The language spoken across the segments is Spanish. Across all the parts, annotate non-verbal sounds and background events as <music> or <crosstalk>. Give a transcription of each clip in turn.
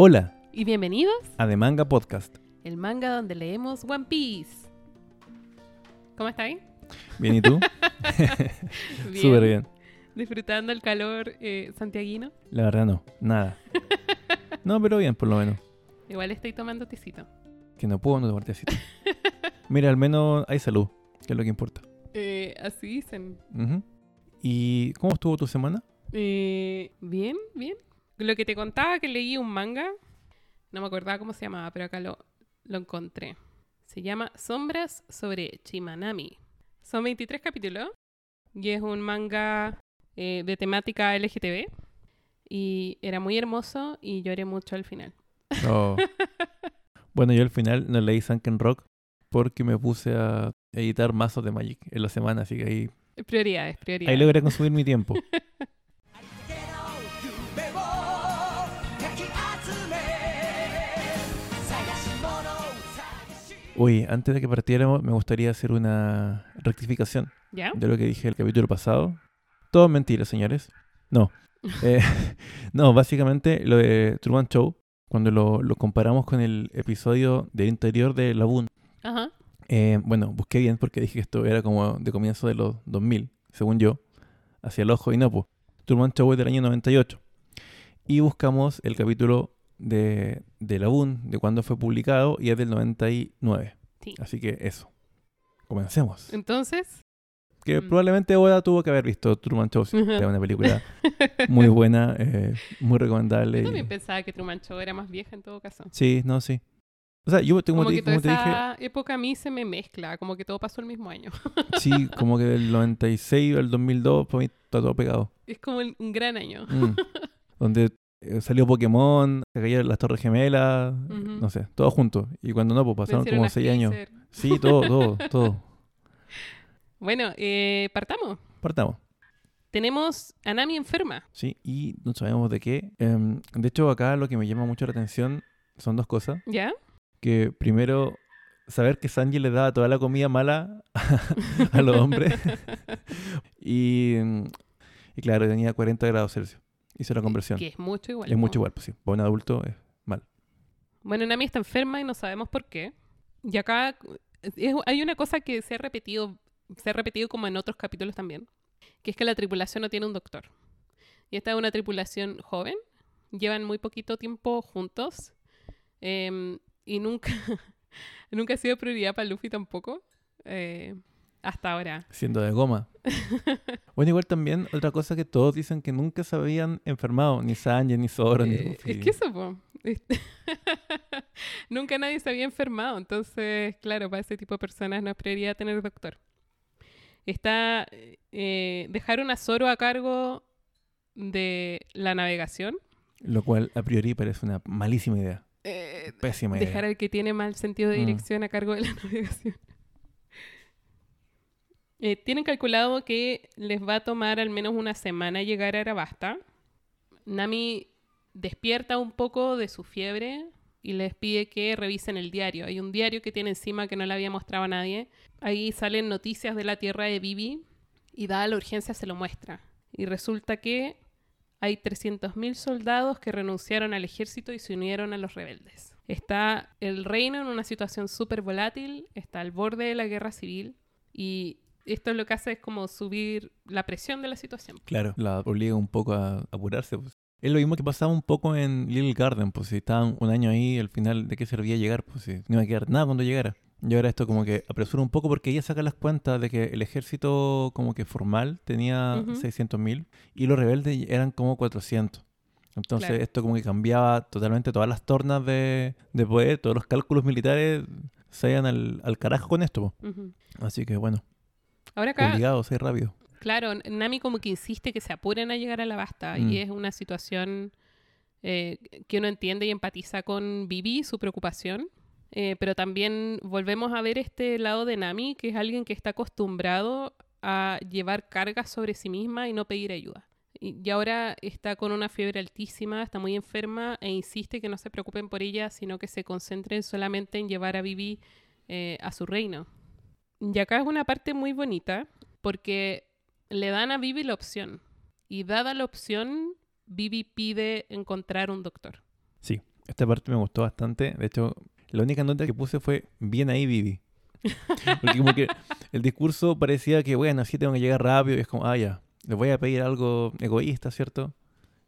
Hola, Y bienvenidos a The Manga Podcast. el manga donde leemos One Piece. ¿Cómo estáis? ¿Bien y tú? <laughs> <laughs> Súper bien. Disfrutando el calor eh, santiaguino. La verdad no, nada. <laughs> No, pero bien por lo menos. Igual estoy tomando tecito. Que no puedo no tomarte así. Mira, al menos hay salud, que es lo que importa. Eh, así dicen. ¿Y cómo estuvo tu semana? Eh, bien, bien. Lo que te contaba que leí un manga, no me acordaba cómo se llamaba, pero acá lo, lo encontré. Se llama Sombras sobre Chimanami. Son 23 capítulos y es un manga eh, de temática LGTB. Y era muy hermoso y lloré mucho al final. Oh. <laughs> Bueno, yo al final no leí Sunken Rock porque me puse a editar mazos de Magic en la semana, así que ahí, Prioridades, prioridades. ahí logré consumir mi tiempo. <laughs> Uy, antes de que partiéramos, me gustaría hacer una rectificación ¿Ya? de lo que dije el capítulo pasado. Todo mentira, señores. No. <laughs> Eh, no, básicamente lo de Truman Show, cuando lo, lo comparamos con el episodio del interior de Laboon, Ajá. eh, bueno, busqué bien porque dije que esto era como de comienzo de los 2000, según yo, hacia el ojo y no, pues. Truman Show es del año 98. Y buscamos el capítulo de, de Laboon, de cuando fue publicado, y es del 99. Sí. Así que eso. Comencemos. Entonces, Que Mm. probablemente Oda tuvo que haber visto Truman Show. sí, Era una película <laughs> muy buena, eh, muy recomendable. yo y- también pensaba que Truman Show era más vieja en todo caso. Sí, no, sí. O sea, yo como, Como, te, que toda como te dije, época a mí se me mezcla, como que todo pasó el mismo año. <laughs> sí, como que del 96 al 2002, para mí está todo pegado. Es como un un gran año. Mm. <laughs> Donde eh, salió Pokémon, se cayeron las Torres Gemelas, no sé, todo junto. Y cuando no, pues pasaron como a 6 años. Sí, todo, todo, <laughs> todo. Bueno, eh, partamos. Partamos. Tenemos a Nami enferma. Sí, y no sabemos de qué. Em, de hecho, acá lo que me llama mucho la atención son dos cosas. ¿Ya? que primero saber que Sanji le daba toda la comida mala <laughs> a los hombres <laughs> y, mm, y claro, tenía 40 grados Celsius. Hizo la conversión. Que es mucho igual. es po. mucho igual, pues sí. Para un adulto es mal. Bueno, Nami está enferma y no sabemos por qué. Y acá es- hay una cosa que se ha repetido, se ha repetido como en otros capítulos también, que es que la tripulación no tiene un doctor. Y esta es una tripulación joven, llevan muy poquito tiempo juntos em, y nunca, <laughs> nunca ha sido prioridad para Luffy tampoco, eh, hasta ahora. Siendo de goma. <laughs> bueno, igual también otra cosa que todos dicen que nunca se habían enfermado. Ni Sanji, ni Zoro, ni Eh, Luffy. es que eso, po. <laughs> Nunca nadie se había enfermado, entonces, claro, para ese tipo de personas no es prioridad tener doctor. Está, eh, dejaron a Zoro a cargo de la navegación. Lo cual a priori parece una malísima idea. Eh, Pésima idea. dejar al que tiene mal sentido de Mm. dirección a cargo de la <laughs> navegación. Eh, tienen calculado que les va a tomar al menos una semana llegar a Arabasta. Nami despierta un poco de su fiebre y les pide que revisen el diario. Hay un diario que tiene encima que no le había mostrado a nadie. Ahí salen noticias de la tierra de Bibi y dada la urgencia se lo muestra. Y resulta que hay 300.000 soldados que renunciaron al ejército y se unieron a los rebeldes. Está el reino en una situación súper volátil, está al borde de la guerra civil y esto lo que hace es como subir la presión de la situación. Claro, la obliga un poco a apurarse. pues. Es lo mismo que pasaba un poco en Little Garden, pues si estaban un año ahí, al final, ¿de qué servía llegar? Pues si no iba a quedar nada cuando llegara. Y ahora esto como que apresura un poco porque ella saca las cuentas de que el ejército como que formal tenía Ujú. 600.000 y los rebeldes eran como 400. Entonces Claro. esto como que cambiaba totalmente todas las tornas de, de poder, todos los cálculos militares se iban al, al carajo con esto. po. Ujú. Así que bueno, Ahora acá, rápido. claro, Nami como que insiste que se apuren a llegar a la basta Mm. y es una situación eh, que uno entiende y empatiza con Vivi, su preocupación. Eh, pero también volvemos a ver este lado de Nami, que es alguien que está acostumbrado a llevar cargas sobre sí misma y no pedir ayuda. Y, y ahora está con una fiebre altísima, está muy enferma e insiste que no se preocupen por ella, sino que se concentren solamente en llevar a Vivi eh, a su reino. Y acá es una parte muy bonita porque le dan a Vivi la opción. Y dada la opción, Vivi pide encontrar un doctor. Sí, Esta parte me gustó bastante. De hecho, la única nota que puse fue bien ahí, Vivi. <laughs> Porque como que el discurso parecía que, bueno, así tengo que llegar rápido. Y es como, ah, ya, les voy a pedir algo egoísta, ¿cierto?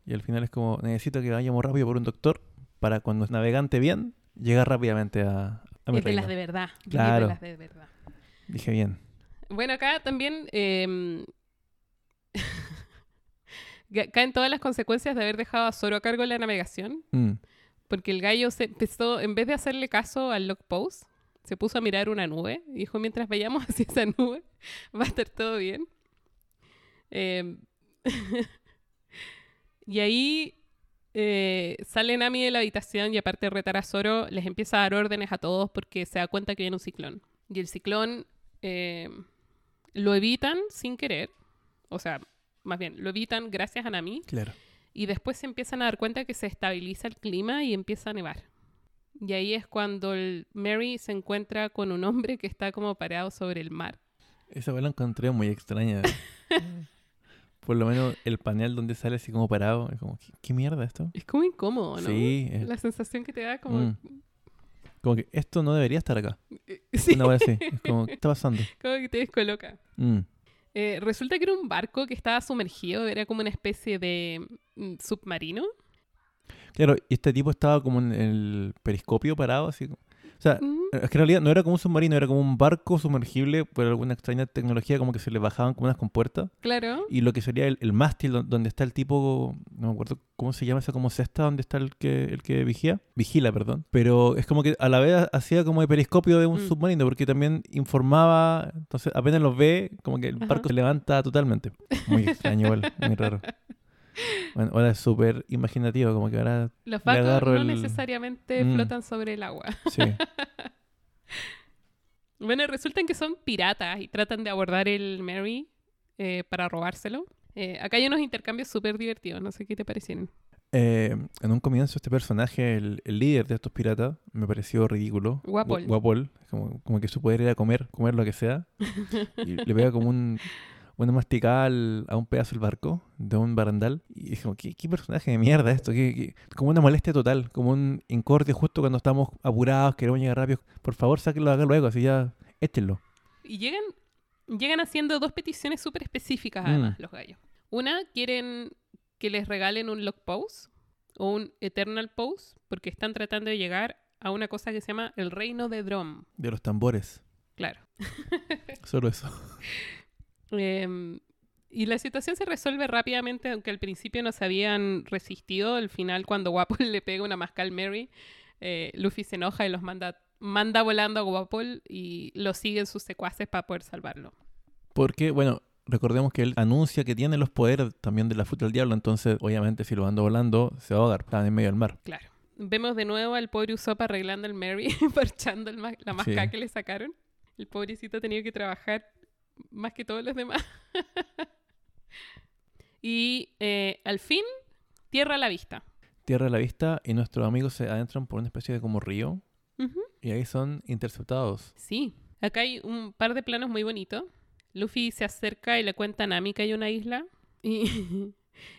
Y al final es como, necesito que vayamos rápido por un doctor para cuando es navegante bien, llegar rápidamente a, a mi de las de verdad. Claro. de las de verdad. Dije bien. Bueno, acá también <laughs> eh, ga- caen todas las consecuencias de haber dejado a Zoro a cargo de la navegación, Mm. porque el gallo se empezó, en vez de hacerle caso al log post, se puso a mirar una nube y dijo, mientras vayamos <laughs> hacia esa nube, va a estar todo bien. Eh, <laughs> y ahí eh, sale Nami de la habitación y aparte de retar a Zoro, les empieza a dar órdenes a todos porque se da cuenta que viene un ciclón. Y el ciclón eh, lo evitan sin querer, o sea, más bien, lo evitan gracias a Nami Claro. y después se empiezan a dar cuenta que se estabiliza el clima y empieza a nevar. Y ahí es cuando el Mary se encuentra con un hombre que está como parado sobre el mar. Esa vez la encontré muy extraña. <laughs> Por lo menos el panel donde sale así como parado. Es como, ¿qué, qué mierda esto? Es como incómodo, ¿no? Sí, es- La sensación que te da como... Mm. Como que esto no debería estar acá. <laughs> Sí, Una vez así. Es <laughs> como, ¿qué está pasando? como que te descoloca. Mm. Eh, resulta que era un barco que estaba sumergido, era como una especie de mm, submarino. Claro, y este tipo estaba como en el periscopio parado, así. como- O sea, Mm, es que en realidad no era como un submarino, era como un barco sumergible por alguna extraña tecnología, como que se le bajaban como unas compuertas. claro. Y lo que sería el, el mástil don- donde está el tipo, no me acuerdo cómo se llama esa como cesta donde está el que, el que vigía, vigila, perdón. Pero es como que a la vez hacía como de periscopio de un Mm. submarino, porque también informaba, entonces apenas los ve, como que el Ajá. barco se levanta totalmente. Muy extraño igual, muy raro. <laughs> Bueno, ahora es súper imaginativo, como que ahora, Los agarro no el- necesariamente Mm. flotan sobre el agua. sí. <laughs> Bueno, resultan que son piratas y tratan de abordar el Mary eh, para robárselo. Eh, acá hay unos intercambios súper divertidos, no sé qué te parecieron. Eh, en un comienzo este personaje, el, el líder de estos piratas, me pareció ridículo. Guapol. Gu- Guapol. Como, como que su poder era comer, comer lo que sea. <laughs> Y le pega como un, una masticada al- a un pedazo del barco, de un barandal. Y dije, ¿qué, qué personaje de mierda esto? ¿Qué- qué? Como una molestia total, como un incordio justo cuando estamos apurados, queremos llegar rápido. Por favor, sáquenlo acá luego, así ya, échenlo. Y llegan, llegan haciendo dos peticiones súper específicas, Mm. además, los gallos. Una, quieren que les regalen un log pose o un eternal pose, porque están tratando de llegar a una cosa que se llama el reino de Drom. De los tambores. Claro. <laughs> Solo eso. <laughs> Em, y la situación se resuelve rápidamente, aunque al principio no se habían resistido. Al final, cuando Guapol <laughs> le pega una masca al Mary, eh, Luffy se enoja y los manda, manda volando a Guapol y lo siguen sus secuaces para poder salvarlo. Porque, bueno, recordemos que él anuncia que tiene los poderes también de la fruta del diablo, entonces obviamente si lo anda volando se va a ahogar, está en medio del mar. Claro. Vemos de nuevo al pobre Usopp arreglando el Mary, <laughs> parchando el ma- la masca Sí. que le sacaron. El pobrecito ha tenido que trabajar más que todos los demás. <laughs> y eh, al fin, tierra a la vista. Tierra a la vista y nuestros amigos se adentran por una especie de como río y ahí son interceptados. Sí, acá hay un par de planos muy bonitos. Luffy se acerca y le cuenta a Nami que hay una isla. Y, <laughs>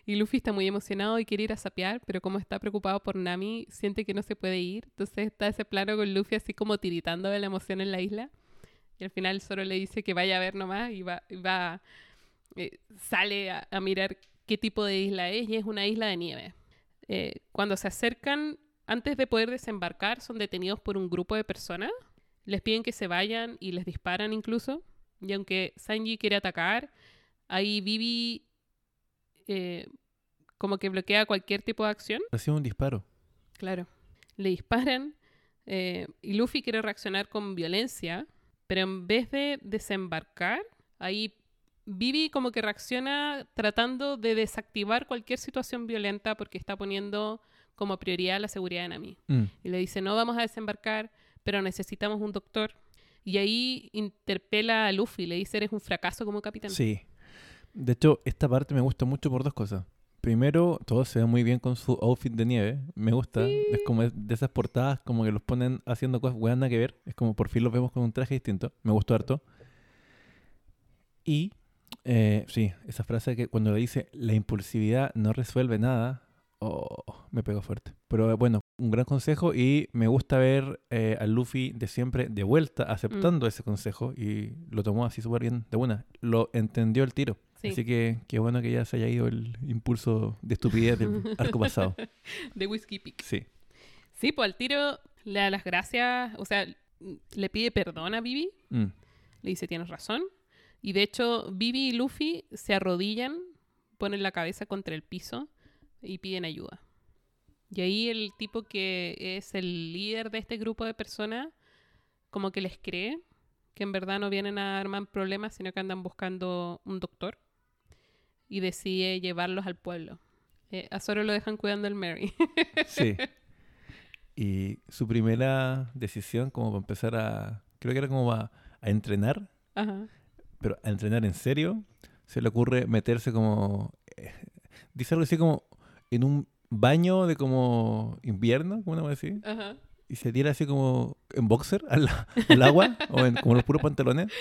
y Luffy está muy emocionado y quiere ir a sapear, pero como está preocupado por Nami, siente que no se puede ir. Entonces está ese plano con Luffy así como tiritando de la emoción en la isla. Y al final solo le dice que vaya a ver nomás y va, eh, sale a, a mirar qué tipo de isla es y es una isla de nieve. Eh, cuando se acercan, antes de poder desembarcar, son detenidos por un grupo de personas les piden que se vayan y les disparan incluso. Y aunque Sanji quiere atacar, ahí Vivi eh, como que bloquea cualquier tipo de acción. Recibe un disparo. Claro. Le disparan eh, y Luffy quiere reaccionar con violencia, pero en vez de desembarcar, ahí Vivi como que reacciona tratando de desactivar cualquier situación violenta porque está poniendo como prioridad la seguridad de Nami Mm. y le dice, no vamos a desembarcar, pero necesitamos un doctor. Y ahí interpela a Luffy, le dice, eres un fracaso como capitán. Sí. De hecho, esta parte me gusta mucho por dos cosas. Primero, todo se ve muy bien con su outfit de nieve. Me gusta. Es como de esas portadas como que los ponen haciendo cosas nada que ver. Es como por fin los vemos con un traje distinto. Me gustó harto. Y, eh, sí, esa frase que cuando le dice la impulsividad no resuelve nada. Oh, me pegó fuerte. Pero eh, bueno, un gran consejo y me gusta ver eh, a Luffy de siempre de vuelta aceptando ese consejo y lo tomó así súper bien de una. Lo entendió el tiro. Sí. Así que qué bueno que ya se haya ido el impulso de estupidez del <laughs> arco pasado. De Whiskey Peak. Sí. Sí, pues al tiro le da las gracias, o sea, le pide perdón a Vivi, Mm. le dice tienes razón. Y de hecho, Vivi y Luffy se arrodillan, ponen la cabeza contra el piso y piden ayuda. Y ahí el tipo que es el líder de este grupo de personas, como que les cree que en verdad no vienen a armar problemas, sino que andan buscando un doctor. Y decide llevarlos al pueblo. Eh, a Zoro lo dejan cuidando el Mary. <laughs> Sí. <laughs> Y su primera decisión como para empezar a, creo que era como a, a entrenar, Ajá. pero a entrenar en serio, se le ocurre meterse como, eh, dice algo así como en un baño de como invierno, ¿cómo se así? Ajá. Y se tira así como en boxer al, al agua o en como los puros pantalones.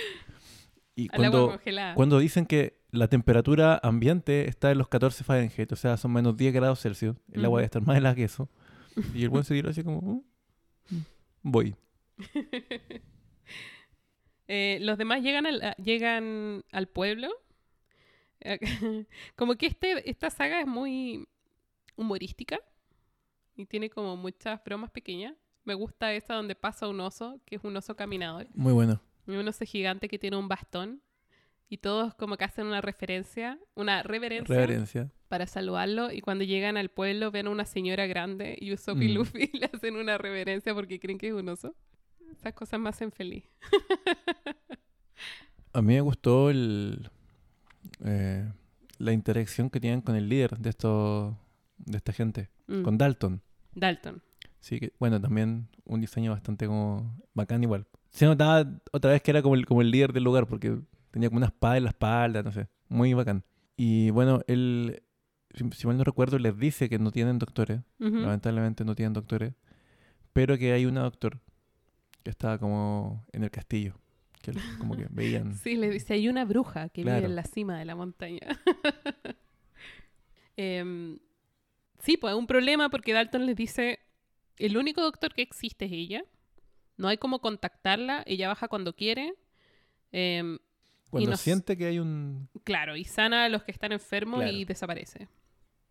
Y Al agua cuando, congelada. cuando dicen que la temperatura ambiente está en los 14 Fahrenheit, o sea, son menos 10 grados Celsius, el agua debe estar más helada que eso. <laughs> Y el buen se tiró así como, "Mm, mm, voy. <laughs> Eh, los demás llegan al, a- llegan al pueblo. <laughs> Como que este, esta saga es muy humorística y tiene como muchas bromas pequeñas. Me gusta esa donde pasa un oso, que es un oso caminador. Muy bueno. Y un oso gigante que tiene un bastón. Y todos como que hacen una referencia, una reverencia Reverencia. para saludarlo. Y cuando llegan al pueblo ven a una señora grande y Usopp y Mm. Luffy le hacen una reverencia porque creen que es un oso. Esas cosas me hacen feliz. <laughs> A mí me gustó el, eh, la interacción que tienen con el líder de, esto, de esta gente, Mm. con Dalton. Dalton. Sí, que, bueno, también un diseño bastante como bacán igual. Se notaba otra vez que era como el, como el líder del lugar porque tenía como una espada en la espalda, no sé, muy bacán. Y bueno, él, si, mal no recuerdo, les dice que no tienen doctores, lamentablemente no tienen doctores, pero que hay una doctor que estaba como en el castillo, que <laughs> como que veían... Sí, le dice, hay una bruja que vive en la cima de la montaña. <laughs> Em, sí, pues un problema porque Dalton les dice, el único doctor que existe es ella. No hay cómo contactarla, ella baja cuando quiere. Em, Cuando nos- siente que hay un... claro, y sana a los que están enfermos Claro. y desaparece.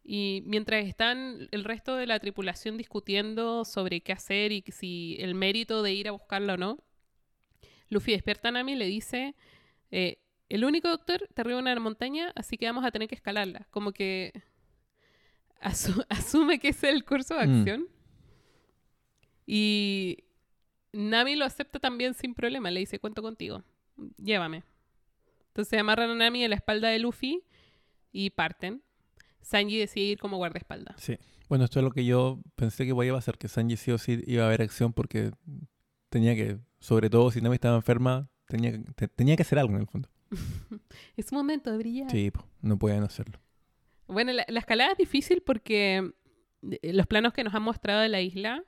Y mientras están el resto de la tripulación discutiendo sobre qué hacer y si el mérito de ir a buscarla o no, Luffy despierta a Nami y le dice, eh, el único doctor está arriba de una montaña, así que vamos a tener que escalarla. Como que asu- <laughs> asume que ese es el curso de Mm. acción. Y Nami lo acepta también sin problema. Le dice, cuento contigo, llévame. Entonces amarran a Nami en la espalda de Luffy y parten. Sanji decide ir como guardaespaldas. Sí. Bueno, esto es lo que yo pensé que iba a hacer, que Sanji sí o sí iba a haber acción porque tenía que, sobre todo si Nami estaba enferma, tenía, te- tenía que hacer algo en el fondo. <laughs> Es momento de brillar. Sí, po, no pueden hacerlo. Bueno, la, la escalada es difícil porque eh, los planos que nos han mostrado de la isla,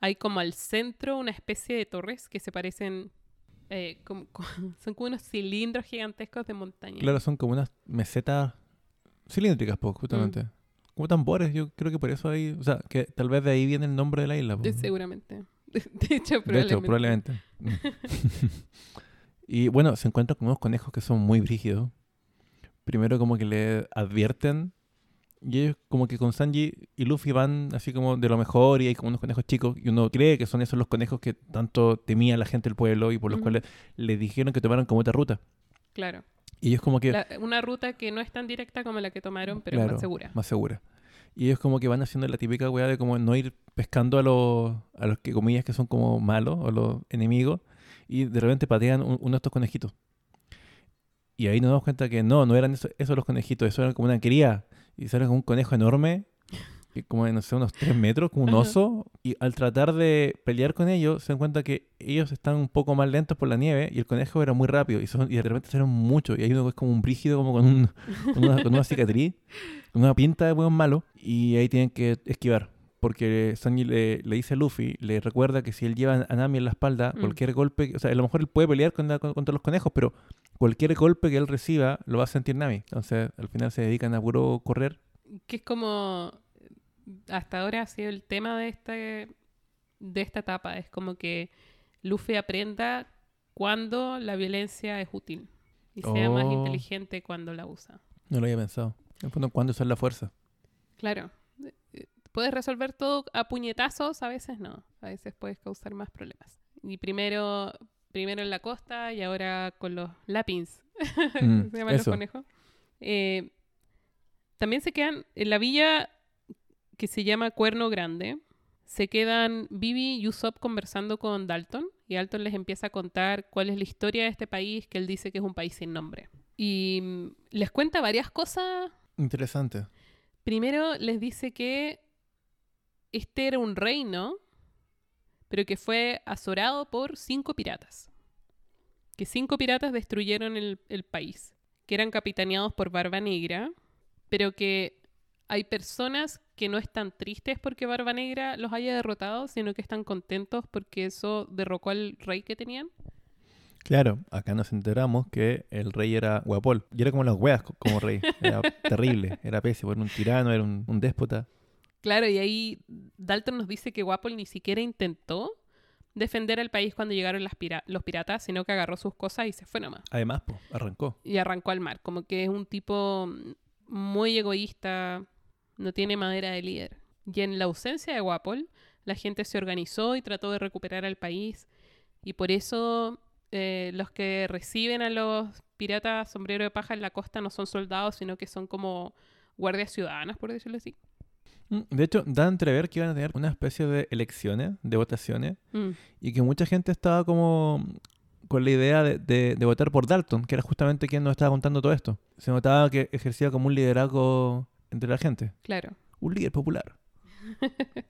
hay como al centro una especie de torres que se parecen, eh, <laughs> como- son como unos cilindros gigantescos de montaña. Claro, son como unas mesetas cilíndricas, pues, justamente. Mm. Como tambores, yo creo que por eso hay, o sea, que tal vez de ahí viene el nombre de la isla. po. Eh, Seguramente. <laughs> De hecho, De hecho, probablemente. probablemente. <laughs> y bueno, se encuentran con unos conejos que son muy brígidos. Primero como que le advierten y ellos como que con Sanji y Luffy van así como de lo mejor y hay como unos conejos chicos y uno cree que son esos los conejos que tanto temía la gente del pueblo y por los cuales le dijeron que tomaran como otra ruta. Claro. Y ellos como que... La- una ruta que no es tan directa como la que tomaron, pero Claro, más segura. Más segura. Y ellos como que van haciendo la típica weá de como no ir pescando a los, a los que comillas que son como malos o los enemigos y de repente patean un- uno de estos conejitos. Y ahí nos damos cuenta que no, no eran eso- esos los conejitos, eso era como una cría. Y sale como un conejo enorme, que como de, no sé, unos 3 metros, como un oso. Y al tratar de pelear con ellos, se dan cuenta que ellos están un poco más lentos por la nieve y el conejo era muy rápido. Y, son, y de repente salen muchos. Y hay uno que es como un brígido, como con, un, con, una, con una cicatriz, <laughs> con una pinta de buen malo. Y ahí tienen que esquivar. Porque Sanji le, le dice a Luffy, le recuerda que si él lleva a Nami en la espalda, Mm. cualquier golpe, o sea, a lo mejor él puede pelear con la- con- contra los conejos, pero cualquier golpe que él reciba lo va a sentir Nami. Entonces, al final se dedican a puro correr. Que es como hasta ahora ha sido el tema de, este, de esta etapa. Es como que Luffy aprenda cuando la violencia es útil y sea más Oh. inteligente cuando la usa. No lo había pensado. En el fondo, ¿cuándo usar la fuerza? Claro. Puedes resolver todo a puñetazos, a veces no. A veces puedes causar más problemas. Y primero, primero en la costa y ahora con los lapins. <laughs> Mm, se llaman los conejos. Eh, también se quedan en la villa que se llama Cuerno Grande. Se quedan Vivi y Usopp conversando con Dalton. Y Dalton les empieza a contar cuál es la historia de este país, que él dice que es un país sin nombre. Y mm, les cuenta varias cosas Interesante. Primero les dice que este era un reino, pero que fue azorado por cinco piratas. Que cinco piratas destruyeron el, el país, que eran capitaneados por Barba Negra, pero que hay personas que no están tristes porque Barba Negra los haya derrotado, sino que están contentos porque eso derrocó al rey que tenían. Claro, acá nos enteramos que el rey era Guapol. Y era como las weas co- como rey. Era <laughs> terrible, era pésimo, era un tirano, era un, un déspota. Claro, y ahí Dalton nos dice que Wapol ni siquiera intentó defender al país cuando llegaron las pira- los piratas, sino que agarró sus cosas y se fue nomás. Además, pues, arrancó. Y arrancó al mar. Como que es un tipo muy egoísta, no tiene madera de líder. Y en la ausencia de Wapol, la gente se organizó y trató de recuperar al país. Y por eso eh, los que reciben a los piratas sombrero de paja en la costa no son soldados, sino que son como guardias ciudadanas, por decirlo así. Mm, De hecho, da a entrever que iban a tener una especie de elecciones, de votaciones, Mm. y que mucha gente estaba como con la idea de, de- de votar por Dalton, que era justamente quien nos estaba contando todo esto. Se notaba que ejercía como un liderazgo entre la gente, Claro. un líder popular. <laughs>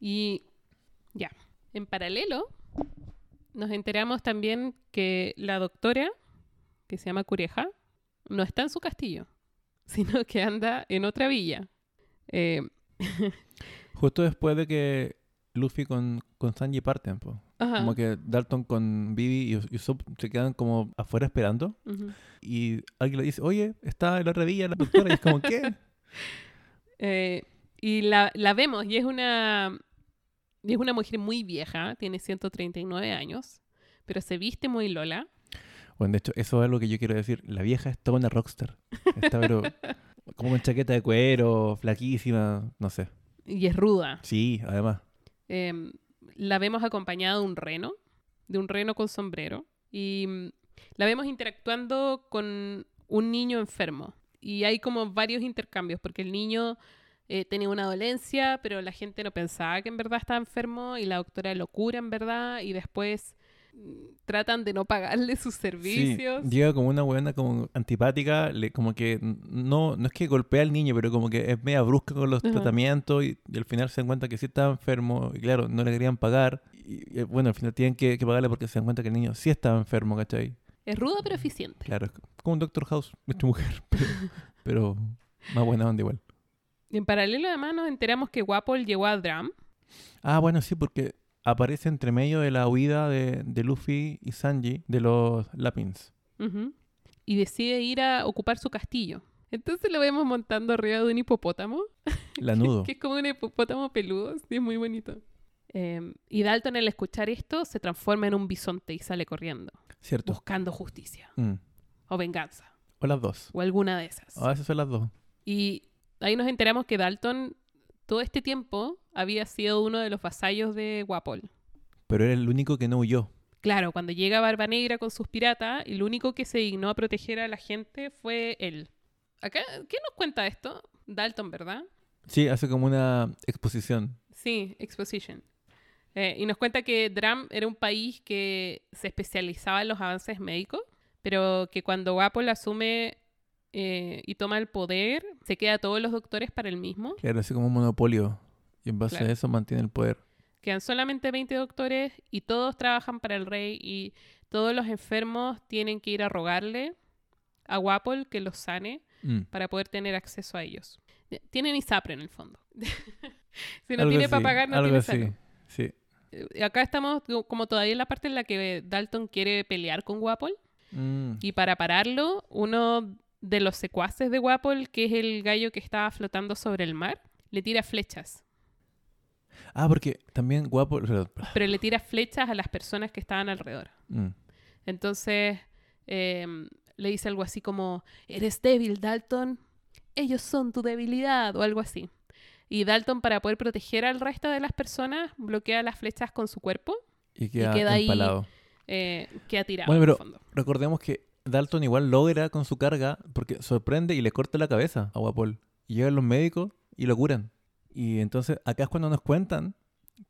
Y ya, en paralelo, nos enteramos también que la doctora, que se llama Cureja, no está en su castillo, <laughs> sino que anda en otra villa. Eh, Justo después de que Luffy con, con Sanji parten, ajá, como que Dalton con Vivi y Us- Usopp se quedan como afuera esperando, y alguien le dice, oye, está en la otra villa la doctora, y es como, ¿qué? <laughs> Eh, y la, la vemos y es una, y es una mujer muy vieja, tiene 139 años, pero se viste muy Lola. Bueno, de hecho, eso es lo que yo quiero decir. La vieja es toda una rockstar. Está, pero <laughs> como con chaqueta de cuero, flaquísima, no sé. Y es ruda. Sí, además. Em, la vemos acompañada de un reno, de un reno con sombrero, y mm, la vemos interactuando con un niño enfermo. Y hay como varios intercambios, porque el niño eh, tenía una dolencia, pero la gente no pensaba que en verdad estaba enfermo, y la doctora lo cura en verdad, y después tratan de no pagarle sus servicios. Sí, llega como una buena como antipática, le, como que no, no es que golpea al niño, pero como que es media brusca con los Ajá. tratamientos y, y al final se dan cuenta que sí estaba enfermo y claro, no le querían pagar. Y, y, bueno, al final tienen que, que pagarle porque se dan cuenta que el niño sí estaba enfermo, ¿cachai? Es rudo pero eficiente. Claro, es como un Doctor House, esta mujer, pero, pero más buena onda igual. Y en paralelo además nos enteramos que Wapol llegó a Dram. Ah, bueno, sí, porque aparece entre medio de la huida de, de Luffy y Sanji de los Lapins. Y decide ir a ocupar su castillo. Entonces lo vemos montando arriba de un hipopótamo, <laughs> Lanudo. que es como un hipopótamo peludo, sí, es muy bonito. Eh, y Dalton al escuchar esto se transforma en un bisonte y sale corriendo, Cierto. buscando justicia Mm. o venganza, O las dos. o alguna de esas. A veces son las dos. Y ahí nos enteramos que Dalton todo este tiempo había sido uno de los vasallos de Guapol. Pero era el único que no huyó. Claro, cuando llega Barba Negra con sus piratas, el único que se dignó a proteger a la gente fue él. Acá, ¿qué nos cuenta esto? Dalton, ¿verdad? Sí, hace como una exposición. Sí, Exposition. Eh, y nos cuenta que Dram era un país que se especializaba en los avances médicos, pero que cuando Wapol asume eh, y toma el poder, se queda todos los doctores para el mismo. Claro, así como un monopolio. Y en base Claro. a eso mantiene el poder. Quedan solamente 20 doctores y todos trabajan para el rey y todos los enfermos tienen que ir a rogarle a Wapol que los sane Mm. para poder tener acceso a ellos. Tienen ISAPRE en el fondo. <laughs> si no Algo tiene así, para pagar, no algo tiene así. Sí. Eh, Acá estamos co- como todavía en la parte en la que Dalton quiere pelear con Wapol Mm. y para pararlo, uno de los secuaces de Wapol, que es el gallo que estaba flotando sobre el mar, le tira flechas. Ah, porque también guapo. Pero le tira flechas a las personas que estaban alrededor. Mm. Entonces em, le dice algo así como, eres débil, Dalton. Ellos son tu debilidad o algo así. Y Dalton, para poder proteger al resto de las personas, bloquea las flechas con su cuerpo, Y queda, queda ahí eh, queda tirado Bueno, en pero- el fondo. Recordemos que Dalton igual logra con su carga porque sorprende y le corta la cabeza a Guapol. Y llegan los médicos y lo curan. Y entonces acá es cuando nos cuentan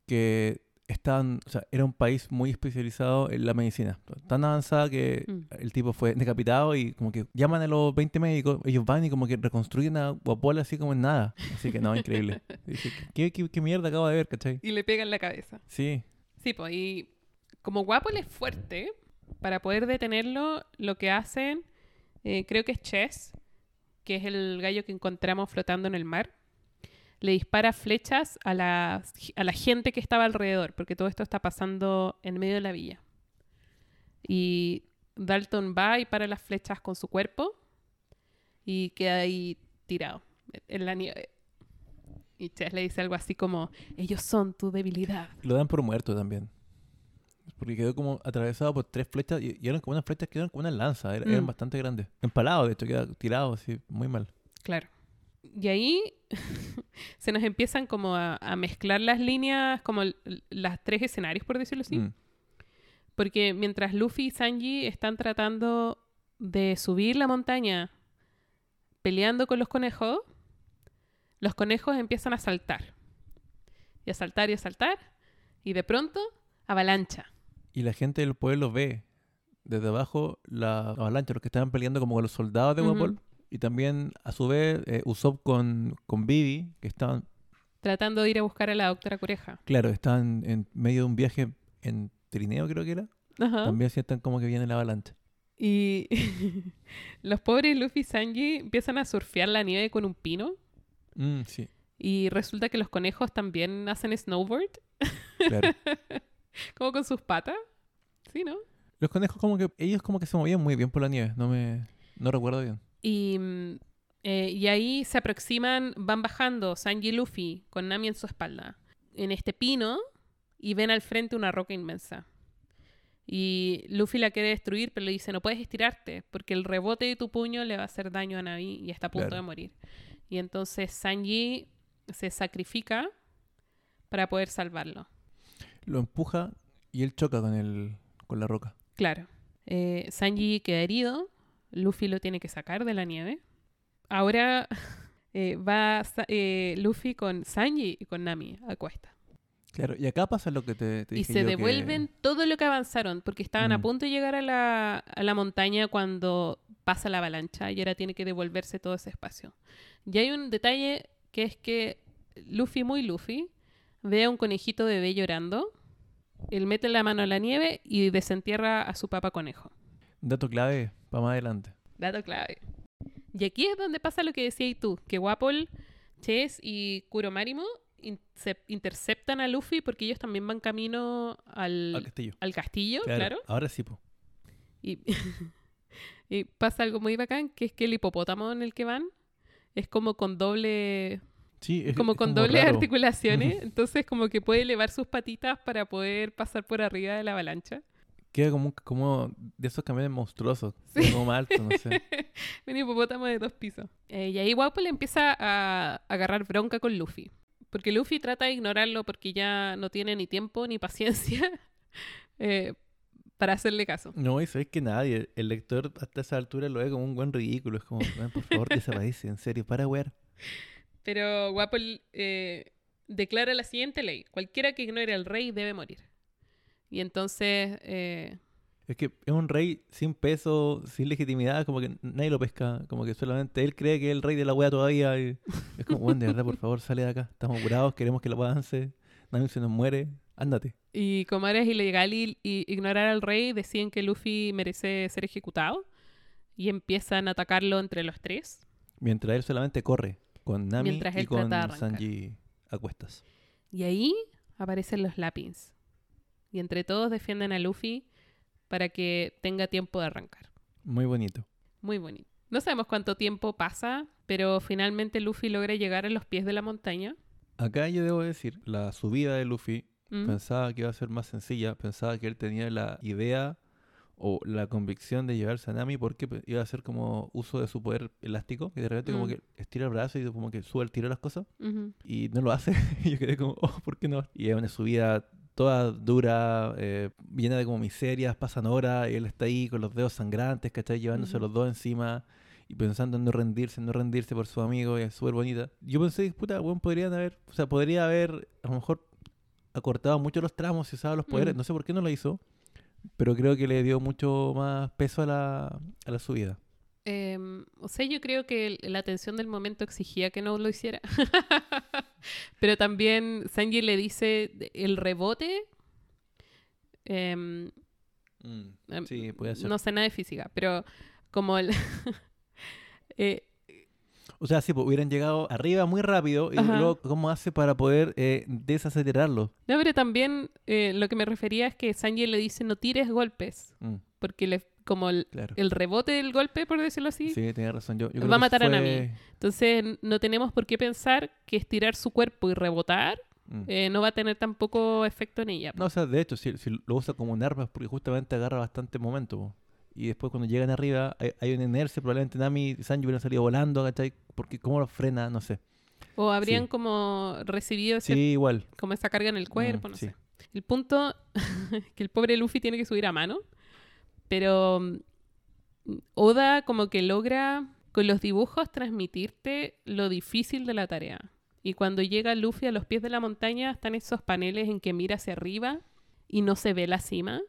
que estaban, o sea, era un país muy especializado en la medicina. Tan avanzada que Mm. el tipo fue decapitado y como que llaman a los 20 médicos, ellos van y como que reconstruyen a Guapol así como en nada. Así que no, increíble. <laughs> Y dije, ¿qué, qué, qué mierda acabo de ver, cachai? Y le pegan la cabeza. Sí, Sí, pues, y como Guapo es fuerte, para poder detenerlo, lo que hacen, eh, creo que es Chess, que es el gallo que encontramos flotando en el mar, le dispara flechas a la, a la gente que estaba alrededor, porque todo esto está pasando en medio de la villa. Y Dalton va y para las flechas con su cuerpo y queda ahí tirado en la nieve. Y Chess le dice algo así como, ellos son tu debilidad. Lo dan por muerto también. Porque quedó como atravesado por tres flechas y, eran como unas flechas que eran como una lanza, era- eran Mm. bastante grandes. Empalado, de hecho, queda tirado así, muy mal. Claro. Y ahí <laughs> se nos empiezan como a, a mezclar las líneas, como las tres escenarios, por decirlo así. Mm. Porque mientras Luffy y Sanji están tratando de subir la montaña peleando con los conejos, los conejos empiezan a saltar. Y a saltar y a saltar. Y de pronto, avalancha. Y la gente del pueblo ve desde abajo la avalancha, los que estaban peleando como con los soldados de. Guapol. Y también, a su vez, eh, Usopp con, con Vivi, que estaban, Tratando de ir a buscar a la doctora Cureja. claro, estaban en medio de un viaje en trineo, creo que era. Ajá. También sienten como que viene la avalancha. Y <laughs> los pobres Luffy y Sanji empiezan a surfear la nieve con un pino. Mm, sí, Y resulta que los conejos también hacen snowboard, claro. <laughs> como con sus patas. Sí, ¿no? los conejos como que, ellos como que se movían muy bien por la nieve, no me, no recuerdo bien. Y, mm, eh, y ahí se aproximan, van bajando Sanji y Luffy con Nami en su espalda, en este pino, y ven al frente una roca inmensa. Y Luffy la quiere destruir, pero le dice, no puedes estirarte, porque el rebote de tu puño le va a hacer daño a Nami y está a punto Claro. de morir. Y entonces Sanji se sacrifica para poder salvarlo. Lo empuja y él choca con, el, con la roca. Claro. Eh, Sanji queda herido. Luffy lo tiene que sacar de la nieve. Ahora <laughs> eh, va eh, Luffy con Sanji y con Nami a cuesta. Claro, y acá pasa lo que te, te Y dije se yo que- devuelven todo lo que avanzaron, porque estaban a Mm. punto de llegar a la, a la montaña cuando pasa la avalancha y ahora tiene que devolverse todo ese espacio. Y hay un detalle que es que Luffy, muy Luffy, ve a un conejito bebé llorando. Él mete la mano en la nieve y desentierra a su papá conejo. Dato clave para más adelante. Dato clave. Y aquí es donde pasa lo que decías tú, que Wapol, Chess y Kuromarimo interceptan a Luffy porque ellos también van camino al, Al castillo. al castillo, claro. Ahora sí, po. Y, <laughs> y pasa algo muy bacán, que es que el hipopótamo en el que van es como con doble, Sí, es como es con dobles raro. articulaciones, entonces como que puede elevar sus patitas para poder pasar por arriba de la avalancha. Queda como, como de esos camiones monstruosos. Queda como más alto, no sé. <laughs> Un hipopótamo de dos pisos. Eh, y ahí Wapol empieza a agarrar bronca con Luffy. Porque Luffy trata de ignorarlo porque ya no tiene ni tiempo ni paciencia <laughs> eh, para hacerle caso. No, y sabes que nadie, el lector hasta esa altura lo ve como un buen ridículo. Es como, "Weón, por favor, desaparece, en serio, para wear. <laughs> Pero Wapol eh, declara la siguiente ley. Cualquiera que ignore al rey debe morir. Y entonces... eh, Es que es un rey sin peso, sin legitimidad, como que nadie lo pesca, como que solamente él cree que es el rey de la wea todavía. y es como, bueno, de verdad, por favor, sale de acá. Estamos curados, queremos que la wea avance, nadie se nos muere, ándate. y como es ilegal y, y ignorar al rey, deciden que Luffy merece ser ejecutado. Y empiezan a atacarlo entre los tres. Mientras él solamente corre con Nami y con. Sanji a cuestas. Y ahí aparecen los Lapins. Y entre todos defienden a Luffy para que tenga tiempo de arrancar. Muy bonito. Muy bonito. No sabemos cuánto tiempo pasa, pero finalmente Luffy logra llegar a los pies de la montaña. Acá yo debo decir, la subida de Luffy Mm. pensaba que iba a ser más sencilla, pensaba que él tenía la idea o la convicción de llevarse a Nami porque iba a hacer como uso de su poder elástico, que de repente como Mm. que estira el brazo y como que sube el tiro las cosas Ujú. y no lo hace. <laughs> y yo quedé como, oh, ¿por qué no? Y es una subida toda dura, eh, llena de como miserias, pasan horas y él está ahí con los dedos sangrantes, ¿cachai? Llevándose los dos encima y pensando en no rendirse, en no rendirse por su amigo y es súper bonita. Yo pensé, puta, bueno, podrían haber, o sea, podría haber a lo mejor acortado mucho los tramos y usaba los poderes, no sé por qué no lo hizo, pero creo que le dio mucho más peso a la, a la subida. Em, o sea, yo creo que la tensión del momento exigía que no lo hiciera. <laughs> Pero también Sanji le dice el rebote. em, em, Sí, puede ser. no sé nada de física, pero como el. <laughs> eh, O sea, si hubieran llegado arriba muy rápido y Ajá. luego cómo hace para poder eh, desacelerarlo. no, pero también eh, lo que me refería es que Sanji le dice no tires golpes, Mm, porque le, como el, claro. el rebote del golpe, por decirlo así, Sí, tenía razón. Yo, yo Va a matar a Nami. entonces no tenemos por qué pensar que estirar su cuerpo y rebotar Mm. eh, no va a tener tampoco efecto en ella. No, o sea, de hecho, si, si lo usa como un arma es porque justamente agarra bastante momento. po. Y después cuando llegan arriba hay, hay una inercia, probablemente Nami y Sanji hubieran salido volando, ¿cachai? Porque cómo lo frena, no sé. O habrían Sí. como recibido ese- Sí, igual. como esa carga en el cuerpo, Mm, no sí. sé. El punto <laughs> que el pobre Luffy tiene que subir a mano, pero mm, Oda como que logra con los dibujos transmitirte lo difícil de la tarea. Y cuando llega Luffy a los pies de la montaña están esos paneles en que mira hacia arriba y no se ve la cima.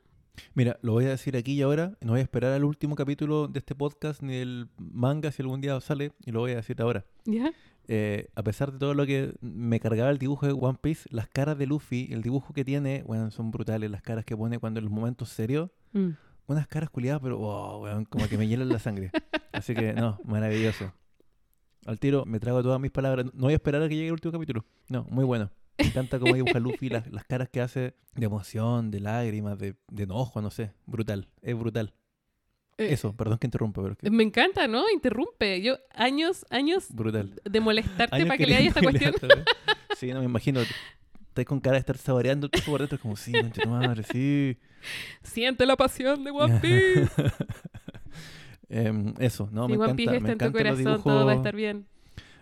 Mira, lo voy a decir aquí y ahora. No voy a esperar al último capítulo de este podcast ni del manga si algún día sale. Y lo voy a decir ahora. ¿Ya? Eh, a pesar de todo lo que me cargaba el dibujo de One Piece, las caras de Luffy, el dibujo que tiene, bueno, son brutales. Las caras que pone cuando en los momentos serios, Mm. Unas caras culiadas, pero wow, weón, como que me hielan la sangre. Así que, no, maravilloso. Al tiro, me trago todas mis palabras. No voy a esperar a que llegue el último capítulo. No, muy bueno. Me encanta cómo dibuja Luffy, las, las caras que hace de emoción, de lágrimas, de, de enojo, no sé. Brutal, es brutal. Eh, Eso, perdón que interrumpa, pero es que Me encanta, ¿no? Interrumpe. Yo años, años brutal. de molestarte Años para que le haya esta <laughs> cuestión. haga- Sí, no me imagino. Estás con cara de estar saboreando el por dentro, como, sí, concha tu madre, sí. <laughs> Siente la pasión de One Piece. <laughs> Em, eso, no, si me One encanta, Piece me está en tu corazón, todo va a dibujos. estar bien.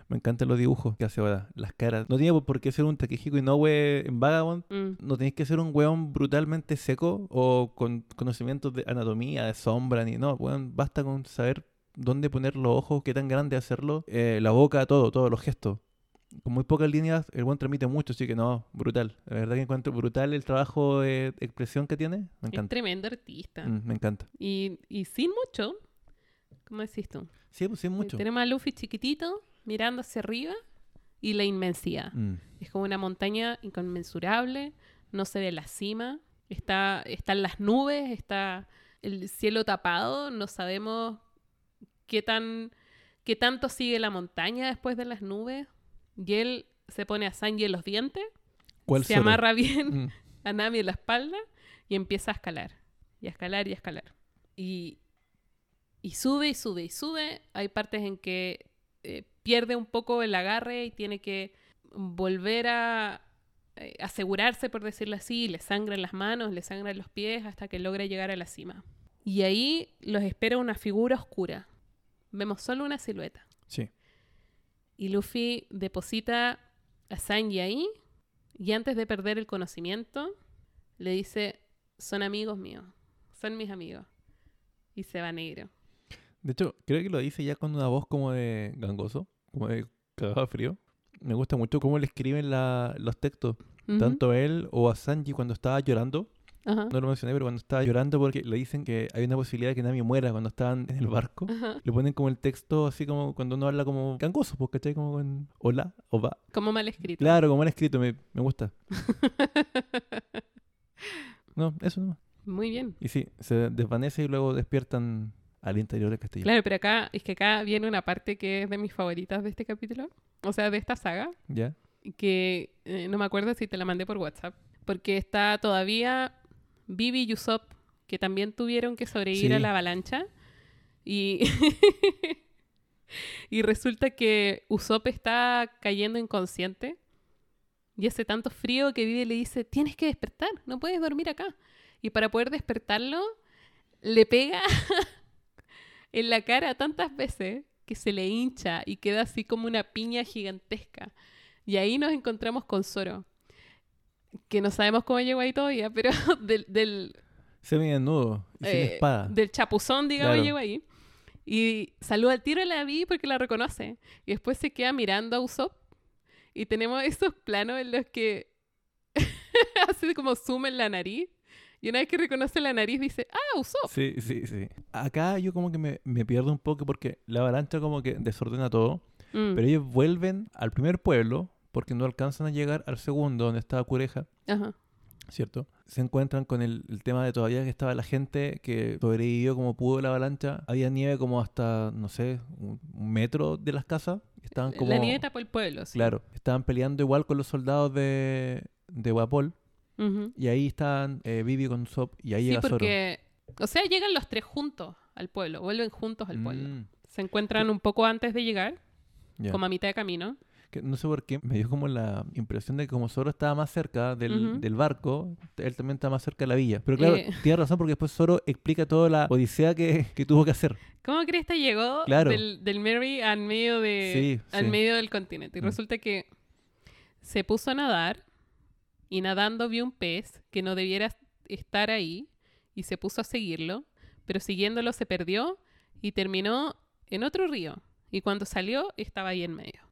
Me encantan los dibujos que hace ahora, las caras. No tiene por qué ser un Takehiko Inoue en Vagabond. Mm. No tenéis que ser un weón brutalmente seco o con conocimientos de anatomía, de sombra, ni no, weón, basta con saber dónde poner los ojos, qué tan grande hacerlo, eh, la boca, todo, todos los gestos. Con muy pocas líneas, el buen transmite mucho, así que no, brutal. La verdad que encuentro brutal el trabajo de expresión que tiene. Me Es encanta. tremendo artista. Mm, me encanta. Y, y sin mucho, ¿cómo decís tú? Sí, pues sí, mucho. Tenemos a Luffy chiquitito, mirando hacia arriba y la inmensidad. Mm, Es como una montaña inconmensurable, no se ve la cima, está, están las nubes, está el cielo tapado, no sabemos qué tan qué tanto sigue la montaña después de las nubes. Y él se pone a Sanji en los dientes, ¿Cuál se Zoro? amarra bien Mm, <laughs> a Nami en la espalda y empieza a escalar. Y a escalar y a escalar. Y, y sube y sube y sube. Hay partes en que eh, pierde un poco el agarre y tiene que volver a eh, asegurarse, por decirlo así. Le sangran las manos, le sangran los pies hasta que logra llegar a la cima. Y ahí los espera una figura oscura. Vemos solo una silueta. sí. Y Luffy deposita a Sanji ahí y antes de perder el conocimiento le dice, son amigos míos, son mis amigos. Y se va negro. De hecho, creo que lo dice ya con una voz como de gangoso, como de cagado de frío. Me gusta mucho cómo le escriben la- los textos, Ujú. tanto a él o a Sanji cuando estaba llorando. Ajá. No lo mencioné, pero cuando estaba llorando porque le dicen que hay una posibilidad de que Nami muera cuando estaban en el barco. Ajá. Le ponen como el texto así como cuando uno habla como gangoso, pues, ¿cachai? Como con hola o va. Como mal escrito. Claro, como han escrito, me, me gusta. <laughs> No, eso no. Muy bien. Y sí, se desvanece y luego despiertan al interior del castillo. Claro, pero acá es que acá viene una parte que es de mis favoritas de este capítulo, o sea, de esta saga, ¿Ya? que eh, no me acuerdo si te la mandé por WhatsApp, porque está todavía Vivi y Usopp, que también tuvieron que sobrevivir Sí. a la avalancha. Y <laughs> y resulta que Usopp está cayendo inconsciente y hace tanto frío que Vivi le dice, tienes que despertar, no puedes dormir acá. Y para poder despertarlo, le pega <laughs> en la cara tantas veces que se le hincha y queda así como una piña gigantesca. Y ahí nos encontramos con Zoro, que no sabemos cómo llegó ahí todavía, <laughs> pero del, del, Semi desnudo y sin eh, espada. del chapuzón, digamos, Claro. llegó ahí. Y saluda al tiro a la Vi porque la reconoce. Y después se queda mirando a Usopp. Y tenemos esos planos en los que <laughs> hace como zoom en la nariz. Y una vez que reconoce la nariz dice, ah, Usopp. Sí, sí, sí. Acá yo como que me, me pierdo un poco porque la avalancha como que desordena todo. Mm, Pero ellos vuelven al primer pueblo porque no alcanzan a llegar al segundo donde estaba Cureja, Ajá. ¿cierto? Se encuentran con el, el tema de todavía que estaba la gente que sobrevivió como pudo la avalancha. Había nieve como hasta, no sé, un, metro de las casas. Estaban como... La nieve tapó el pueblo. sí. Claro, estaban peleando igual con los soldados de, de Guapol. Y ahí estaban eh, Vivi con Sop y ahí Sí, llega Zoro. porque... O sea, llegan los tres juntos al pueblo. Vuelven juntos al pueblo. Mm, Se encuentran un poco antes de llegar, como a mitad de camino. Que no sé por qué, me dio como la impresión de que como Zoro estaba más cerca del, barco, él también estaba más cerca de la villa. Pero claro, Eh. tiene razón porque después Zoro explica toda la odisea que, que tuvo que hacer. ¿Cómo crees que llegó Claro. del, del Mary al medio, de, Sí, al sí. medio del continente? Y Mm. resulta que se puso a nadar y nadando vio un pez que no debiera estar ahí y se puso a seguirlo, pero siguiéndolo se perdió y terminó en otro río. Y cuando salió estaba ahí en medio.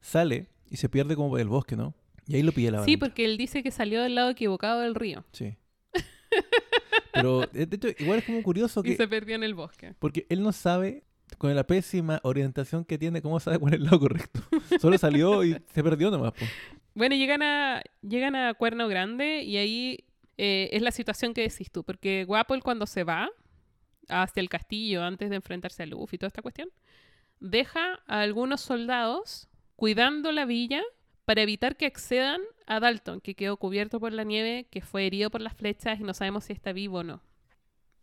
Sale y se pierde como por el bosque, ¿no? Y ahí lo pilla la Sí, avalancha. porque él dice que salió del lado equivocado del río Sí. <laughs> Pero eh, de hecho, igual es como curioso y que... se perdió en el bosque. Porque él no sabe, con la pésima orientación que tiene, cómo sabe cuál es el lado correcto. <laughs> Solo salió y se perdió nomás. po. Bueno, llegan a, llegan a Cuerno Grande y ahí eh, es la situación que decís tú, porque Guapol cuando se va hacia el castillo antes de enfrentarse a Luffy y toda esta cuestión, deja a algunos soldados cuidando la villa para evitar que accedan a Dalton, que quedó cubierto por la nieve, que fue herido por las flechas y no sabemos si está vivo o no.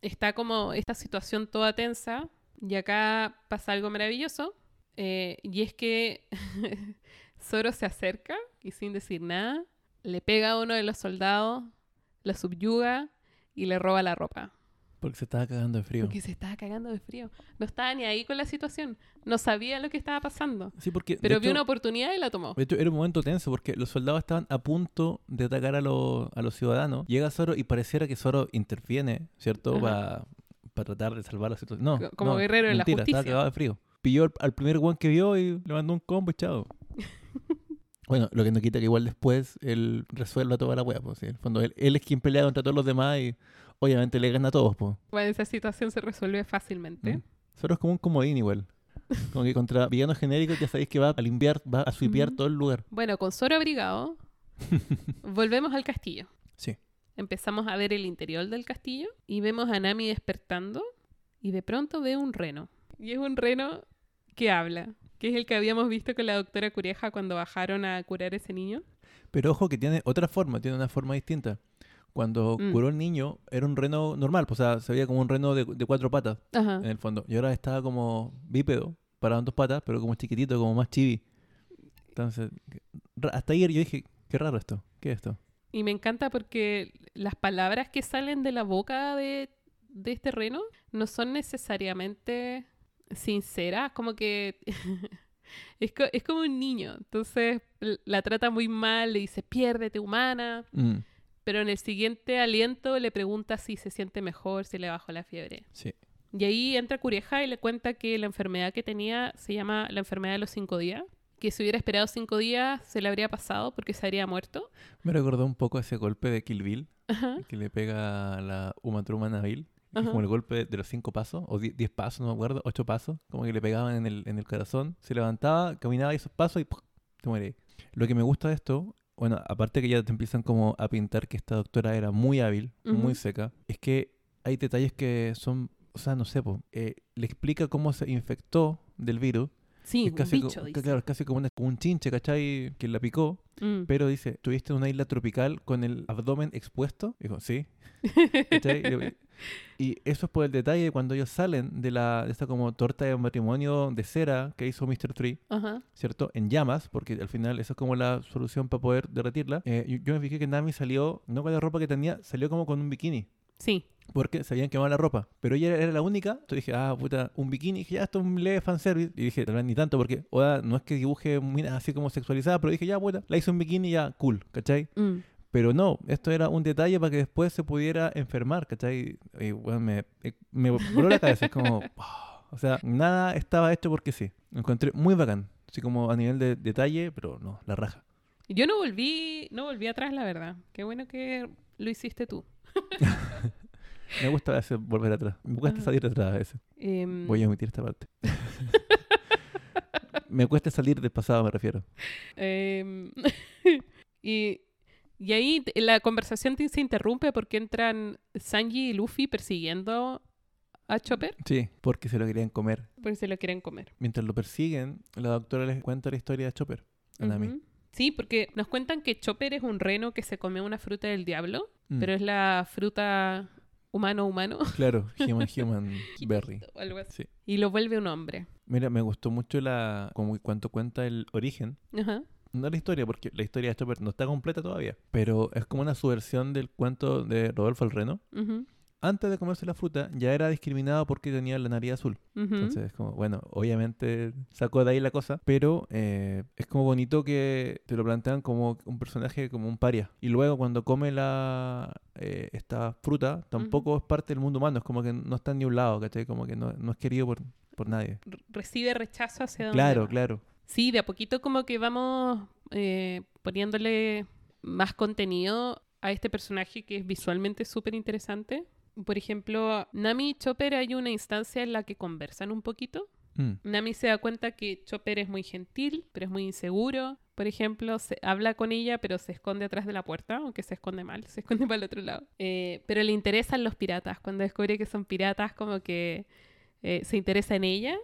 Está como esta situación toda tensa y acá pasa algo maravilloso eh, y es que <laughs> Zoro se acerca y sin decir nada, le pega a uno de los soldados, lo subyuga y le roba la ropa. Porque se estaba cagando de frío. Porque se estaba cagando de frío. No estaba ni ahí con la situación. No sabía lo que estaba pasando. Sí, porque Pero vio una oportunidad y la tomó. De hecho, era un momento tenso porque los soldados estaban a punto de atacar a, los- a los ciudadanos. Llega Zoro y pareciera que Zoro interviene, ¿cierto? Ajá. Para tratar de salvar la situación. No, Co- como no, guerrero de la mentira, estaba justicia. cagado de frío. Pilló al, primer one que vio y le mandó un combo y chao. <laughs> bueno, lo que no quita que igual después él resuelva toda la wea, pues. ¿sí? En el fondo, él, él es quien pelea contra todos los demás y obviamente le gana a todos, pues. Bueno, esa situación se resuelve fácilmente. Mm. Zoro es como un comodín igual. <laughs> Como que contra villanos genéricos ya sabéis que va a limpiar, va a sweepear Ujú. todo el lugar. Bueno, con Zoro abrigado, <laughs> volvemos al castillo. Sí. Empezamos a ver el interior del castillo y vemos a Nami despertando y de pronto ve un reno. Y es un reno que habla, que es el que habíamos visto con la doctora Cureja cuando bajaron a curar a ese niño. Pero ojo que tiene otra forma, tiene una forma distinta. Cuando Mm. curó el niño, era un reno normal, pues, o sea, se veía como un reno de, de cuatro patas Ajá. en el fondo. Y ahora estaba como bípedo, parado en dos patas, pero como chiquitito, como más chibi. Entonces, hasta ayer yo dije, qué raro esto, ¿qué es esto? Y me encanta porque las palabras que salen de la boca de, de este reno no son necesariamente sinceras, como que <laughs> es, co- es como un niño. Entonces la trata muy mal, le dice, piérdete humana, Mm, pero en el siguiente aliento le pregunta si se siente mejor, si le bajó la fiebre. sí. Y ahí entra Cureja y le cuenta que la enfermedad que tenía se llama la enfermedad de los cinco días, que si hubiera esperado cinco días se le habría pasado porque se habría muerto. Me recordó un poco ese golpe de Kill Bill, Ajá. que le pega a la Uma Thurman a Bill. es como el golpe de los cinco pasos, o die- diez pasos, no me acuerdo, ocho pasos, como que le pegaban en el, en el corazón, se levantaba, caminaba esos pasos y ¡pum! se muere. Lo que me gusta de esto, bueno, aparte que ya te empiezan como a pintar que esta doctora era muy hábil, muy seca, es que hay detalles que son, o sea, no sé, po, eh, le explica cómo se infectó del virus Sí, es un casi, bicho, co- dice. claro, es casi como, una- como un chinche, ¿cachai? Que la picó. Mm. Pero dice, ¿tuviste una isla tropical con el abdomen expuesto? Dijo, sí. <laughs> ¿Cachai? Y, eso es por el detalle de cuando ellos salen de, la, de esta como torta de matrimonio de cera que hizo Mr. Tree, Ajá. ¿cierto? En llamas, porque al final eso es como la solución para poder derretirla. Eh, yo, yo me fijé que Nami salió, no con la ropa que tenía, salió como con un bikini. Sí. Porque se habían quemado la ropa. Pero ella era la única. Entonces dije, ah, puta, un bikini. Y dije, ya, esto es un leve fanservice. Y dije, tal vez ni tanto, porque Oda no es que dibuje mira, así como sexualizada, pero dije, ya, puta, la hizo un bikini, ya, cool, ¿cachai? Mm. Pero no, esto era un detalle para que después se pudiera enfermar, ¿cachai? Y bueno, me, eh, me voló la cabeza, es como, <laughs> ah, o sea, nada estaba hecho porque sí. Lo encontré muy bacán, así como a nivel de detalle, pero no, la raja. Yo no volví, no volví atrás, la verdad. Qué bueno que lo hiciste tú. <laughs> Me gusta a veces volver atrás, me cuesta Ajá. salir atrás a veces. Em, Voy a omitir esta parte. <laughs> me cuesta salir del pasado, me refiero. em, <laughs> y, y ahí la conversación se interrumpe porque entran Sanji y Luffy persiguiendo a Chopper Sí, porque se lo querían comer. porque se lo quieren comer. Mientras lo persiguen, la doctora les cuenta la historia de Chopper, a. Sí, porque nos cuentan que Chopper es un reno que se come una fruta del diablo, Mm, pero es la fruta humano-humano. <laughs> Claro, Human Human <laughs> Berry. o algo así. Sí. Y lo vuelve un hombre. Mira, me gustó mucho la como cuánto cuenta el origen. Ajá. No la historia, porque la historia de Chopper no está completa todavía. Pero es como una subversión del cuento de Rodolfo el Reno. Ujú, Antes de comerse la fruta, ya era discriminado porque tenía la nariz azul. ujú. Entonces, es como, bueno, obviamente sacó de ahí la cosa, pero eh, es como bonito que te lo plantean como un personaje, como un paria. Y luego cuando come la eh, esta fruta, tampoco es parte del mundo humano, es como que no está ni un lado, ¿cachai? Como que no, no es querido por, por nadie. R- Recibe rechazo hacia donde Claro, va. claro. Sí, de a poquito como que vamos eh, poniéndole más contenido a este personaje que es visualmente súper interesante. Por ejemplo, Nami y Chopper hay una instancia en la que conversan un poquito. Mm, Nami se da cuenta que Chopper es muy gentil, pero es muy inseguro. Por ejemplo, se habla con ella, pero se esconde atrás de la puerta, aunque se esconde mal, <laughs> se esconde para el otro lado. Eh, pero le interesan los piratas. Cuando descubre que son piratas, como que eh, se interesa en ella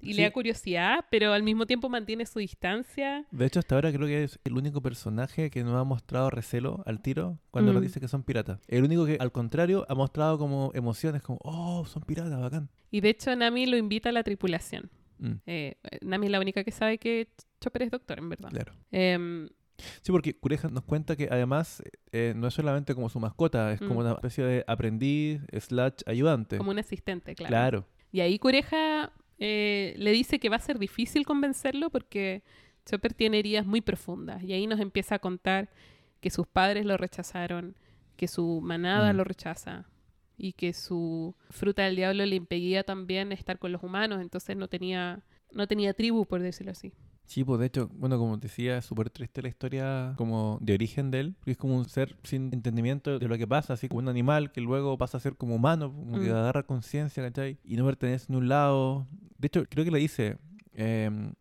y Sí. le da curiosidad, pero al mismo tiempo mantiene su distancia. De hecho, hasta ahora creo que es el único personaje que no ha mostrado recelo al tiro cuando nos Mm. dice que son piratas. El único que, al contrario, ha mostrado como emociones, como, oh, son piratas, bacán. Y de hecho, Nami lo invita a la tripulación. Mm, Eh, Nami es la única que sabe que Chopper es doctor, en verdad. claro. Em, Sí, porque Cureja nos cuenta que además eh, no es solamente como su mascota, es como Mm. una especie de aprendiz slash ayudante. como un asistente, claro. Claro. Y ahí Cureja eh, le dice que va a ser difícil convencerlo porque Chopper tiene heridas muy profundas. Y ahí nos empieza a contar que sus padres lo rechazaron, que su manada Mm. lo rechaza y que su fruta del diablo le impedía también estar con los humanos. Entonces no tenía, no tenía tribu, por decirlo así. Sí, pues de hecho, bueno, como te decía, es súper triste la historia como de origen de él, porque es como un ser sin entendimiento de lo que pasa, así como un animal que luego pasa a ser como humano, como que Mm. agarra conciencia, ¿cachai? Y no pertenece ni a un lado. De hecho, creo que le dice em,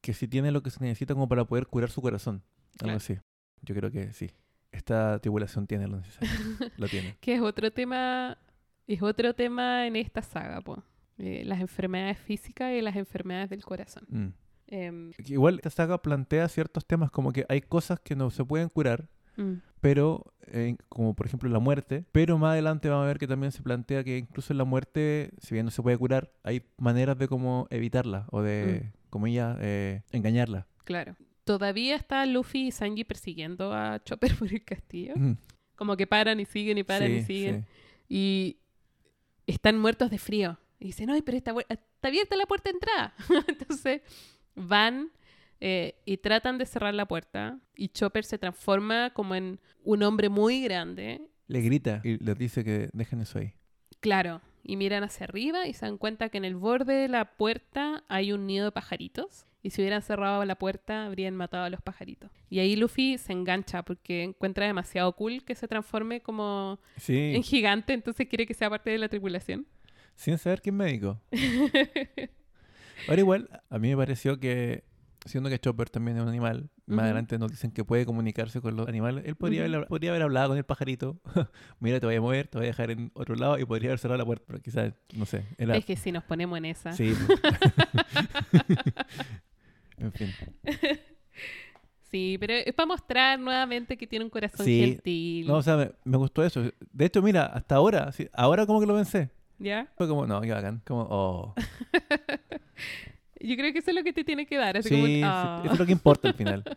que si tiene lo que se necesita como para poder curar su corazón, algo Claro. así. Yo creo que sí. Esta tribulación tiene lo necesario. <laughs> lo tiene. Que es otro tema, es otro tema en esta saga, po. Eh, las enfermedades físicas y las enfermedades del corazón. Mm. Em, Igual esta saga plantea ciertos temas como que hay cosas que no se pueden curar, mm, pero eh, como por ejemplo la muerte, pero más adelante vamos a ver que también se plantea que incluso en la muerte, si bien no se puede curar, hay maneras de cómo evitarla o de, como ella, eh, engañarla. claro. Todavía está Luffy y Sanji persiguiendo a Chopper <laughs> por el castillo. Mm, Como que paran y siguen y paran y siguen. sí. Y están muertos de frío. Y dicen, no, pero está, está abierta la puerta de entrada. <laughs> Entonces van eh, y tratan de cerrar la puerta. Y Chopper se transforma como en un hombre muy grande. Le grita y les dice que dejen eso ahí. Claro. Y miran hacia arriba y se dan cuenta que en el borde de la puerta hay un nido de pajaritos. Y si hubieran cerrado la puerta, habrían matado a los pajaritos. Y ahí Luffy se engancha porque encuentra demasiado cool que se transforme como Sí, en gigante, entonces quiere que sea parte de la tripulación. sin saber quién médico. <laughs> Ahora igual, a mí me pareció que siendo que Chopper también es un animal, más adelante nos dicen que puede comunicarse con los animales, él podría, Ujú. haber, podría haber hablado con el pajarito, <laughs> mira, te voy a mover, te voy a dejar en otro lado y podría haber cerrado la puerta, pero quizás, no sé, era... Es que si nos ponemos en esa. Sí. <laughs> en fin. Sí, pero es para mostrar nuevamente que tiene un corazón Sí. gentil. No, o sea, me, me gustó eso. De hecho, mira, hasta ahora, sí, ahora como que lo pensé. ¿Ya? Fue como, no, qué bacán. Como, oh. <laughs> Yo creo que eso es lo que te tiene que dar. Así Sí, como, un, sí, "Ah". eso es lo que importa al final. <laughs>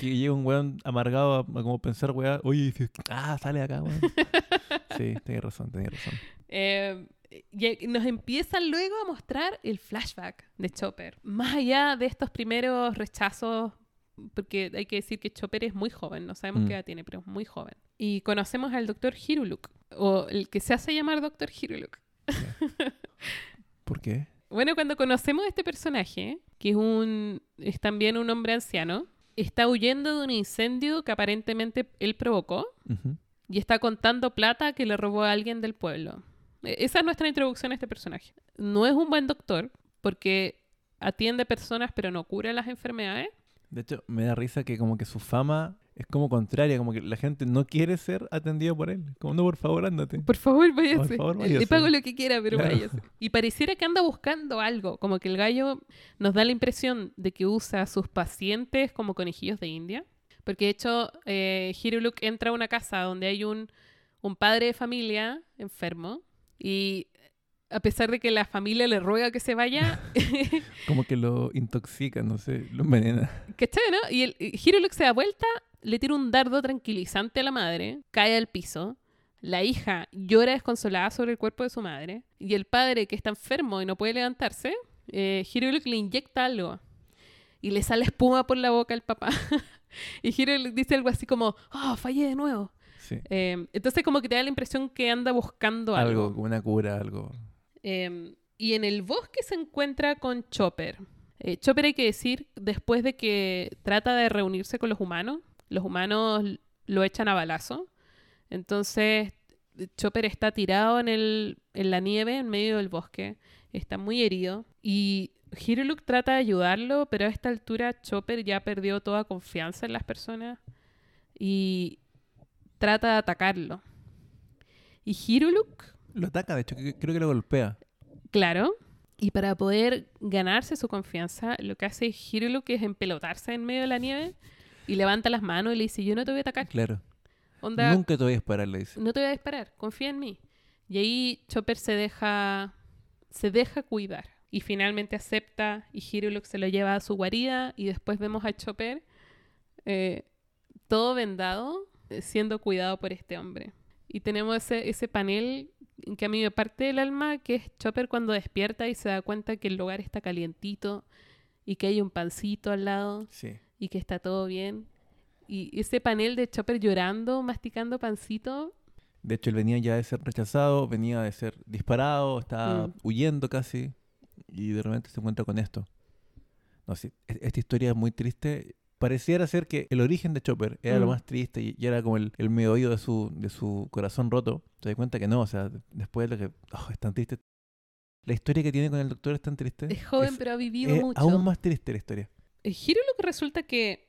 Que llegue un weón amargado a, a como pensar, weá, oye, ah, sale de acá, weón. <laughs> Sí, tenés razón, tenés razón. Eh, y nos empiezan luego a mostrar el flashback de Chopper. Más allá de estos primeros rechazos, porque hay que decir que Chopper es muy joven, no sabemos Mm. qué edad tiene, pero es muy joven. Y conocemos al doctor Hiruluk, o el que se hace llamar doctor Hiruluk. <laughs> ¿Por qué? Bueno, cuando conocemos a este personaje, que es, un, es también un hombre anciano, está huyendo de un incendio que aparentemente él provocó y está contando plata que le robó a alguien del pueblo. E- Esa es nuestra introducción a este personaje. No es un buen doctor porque atiende personas pero no cura las enfermedades. De hecho, me da risa que como que su fama es como contraria, como que la gente no quiere ser atendido por él. Como, no, por favor, ándate. Por favor, váyase. favor, Le váyase. pago lo que quiera, pero Claro. váyase. Y pareciera que anda buscando algo, como que el gallo nos da la impresión de que usa a sus pacientes como conejillos de India. Porque de hecho, eh, Hiruluk entra a una casa donde hay un, un padre de familia enfermo y a pesar de que la familia le ruega que se vaya, <laughs> Como que lo intoxica, no sé, lo envenena. ¿Cachai, no? Y el Hiruluk se da vuelta, le tira un dardo tranquilizante a la madre, cae al piso. La hija llora desconsolada sobre el cuerpo de su madre. Y el padre, que está enfermo y no puede levantarse, eh, Hiruluk le inyecta algo. Y le sale espuma por la boca al papá. <laughs> y Hiruluk dice algo así como, oh, fallé de nuevo. Sí. Eh, entonces como que te da la impresión que anda buscando algo. Algo, una cura, algo. Eh, y en el bosque se encuentra con Chopper. Eh, Chopper hay que decir, después de que trata de reunirse con los humanos, los humanos lo echan a balazo. Entonces Chopper está tirado en, el, en la nieve en medio del bosque. Está muy herido. Y Hiruluk trata de ayudarlo, pero a esta altura Chopper ya perdió toda confianza en las personas. Y trata de atacarlo. Y Hiruluk Lo ataca, de hecho, que- creo que lo golpea. Claro. Y para poder ganarse su confianza, lo que hace Hiruluk es empelotarse en medio de la nieve y levanta las manos y le dice, yo no te voy a atacar. Claro. Onda, Nunca te voy a disparar, le dice. no te voy a disparar, confía en mí. Y ahí Chopper se deja, se deja cuidar. Y finalmente acepta y Hiruluk se lo lleva a su guarida y después vemos a Chopper eh, todo vendado, eh, siendo cuidado por este hombre. Y tenemos ese, ese panel que a mí me parte del alma, que es Chopper cuando despierta y se da cuenta que el lugar está calientito y que hay un pancito al lado Sí. Y que está todo bien. Y ese panel de Chopper llorando, masticando pancito, De hecho, él venía ya de ser rechazado, venía de ser disparado, estaba Mm. huyendo casi, y de repente se encuentra con esto. No, sí, e- esta historia es muy triste. Pareciera ser que el origen de Chopper era lo Mm. más triste y, y era como el, el medio oído de su, de su corazón roto. Te das cuenta que no, o sea, después de lo que... oh, es tan triste. La historia que tiene con el doctor es tan triste. es joven Es- pero ha vivido es mucho. aún más triste la historia. El giro lo que resulta que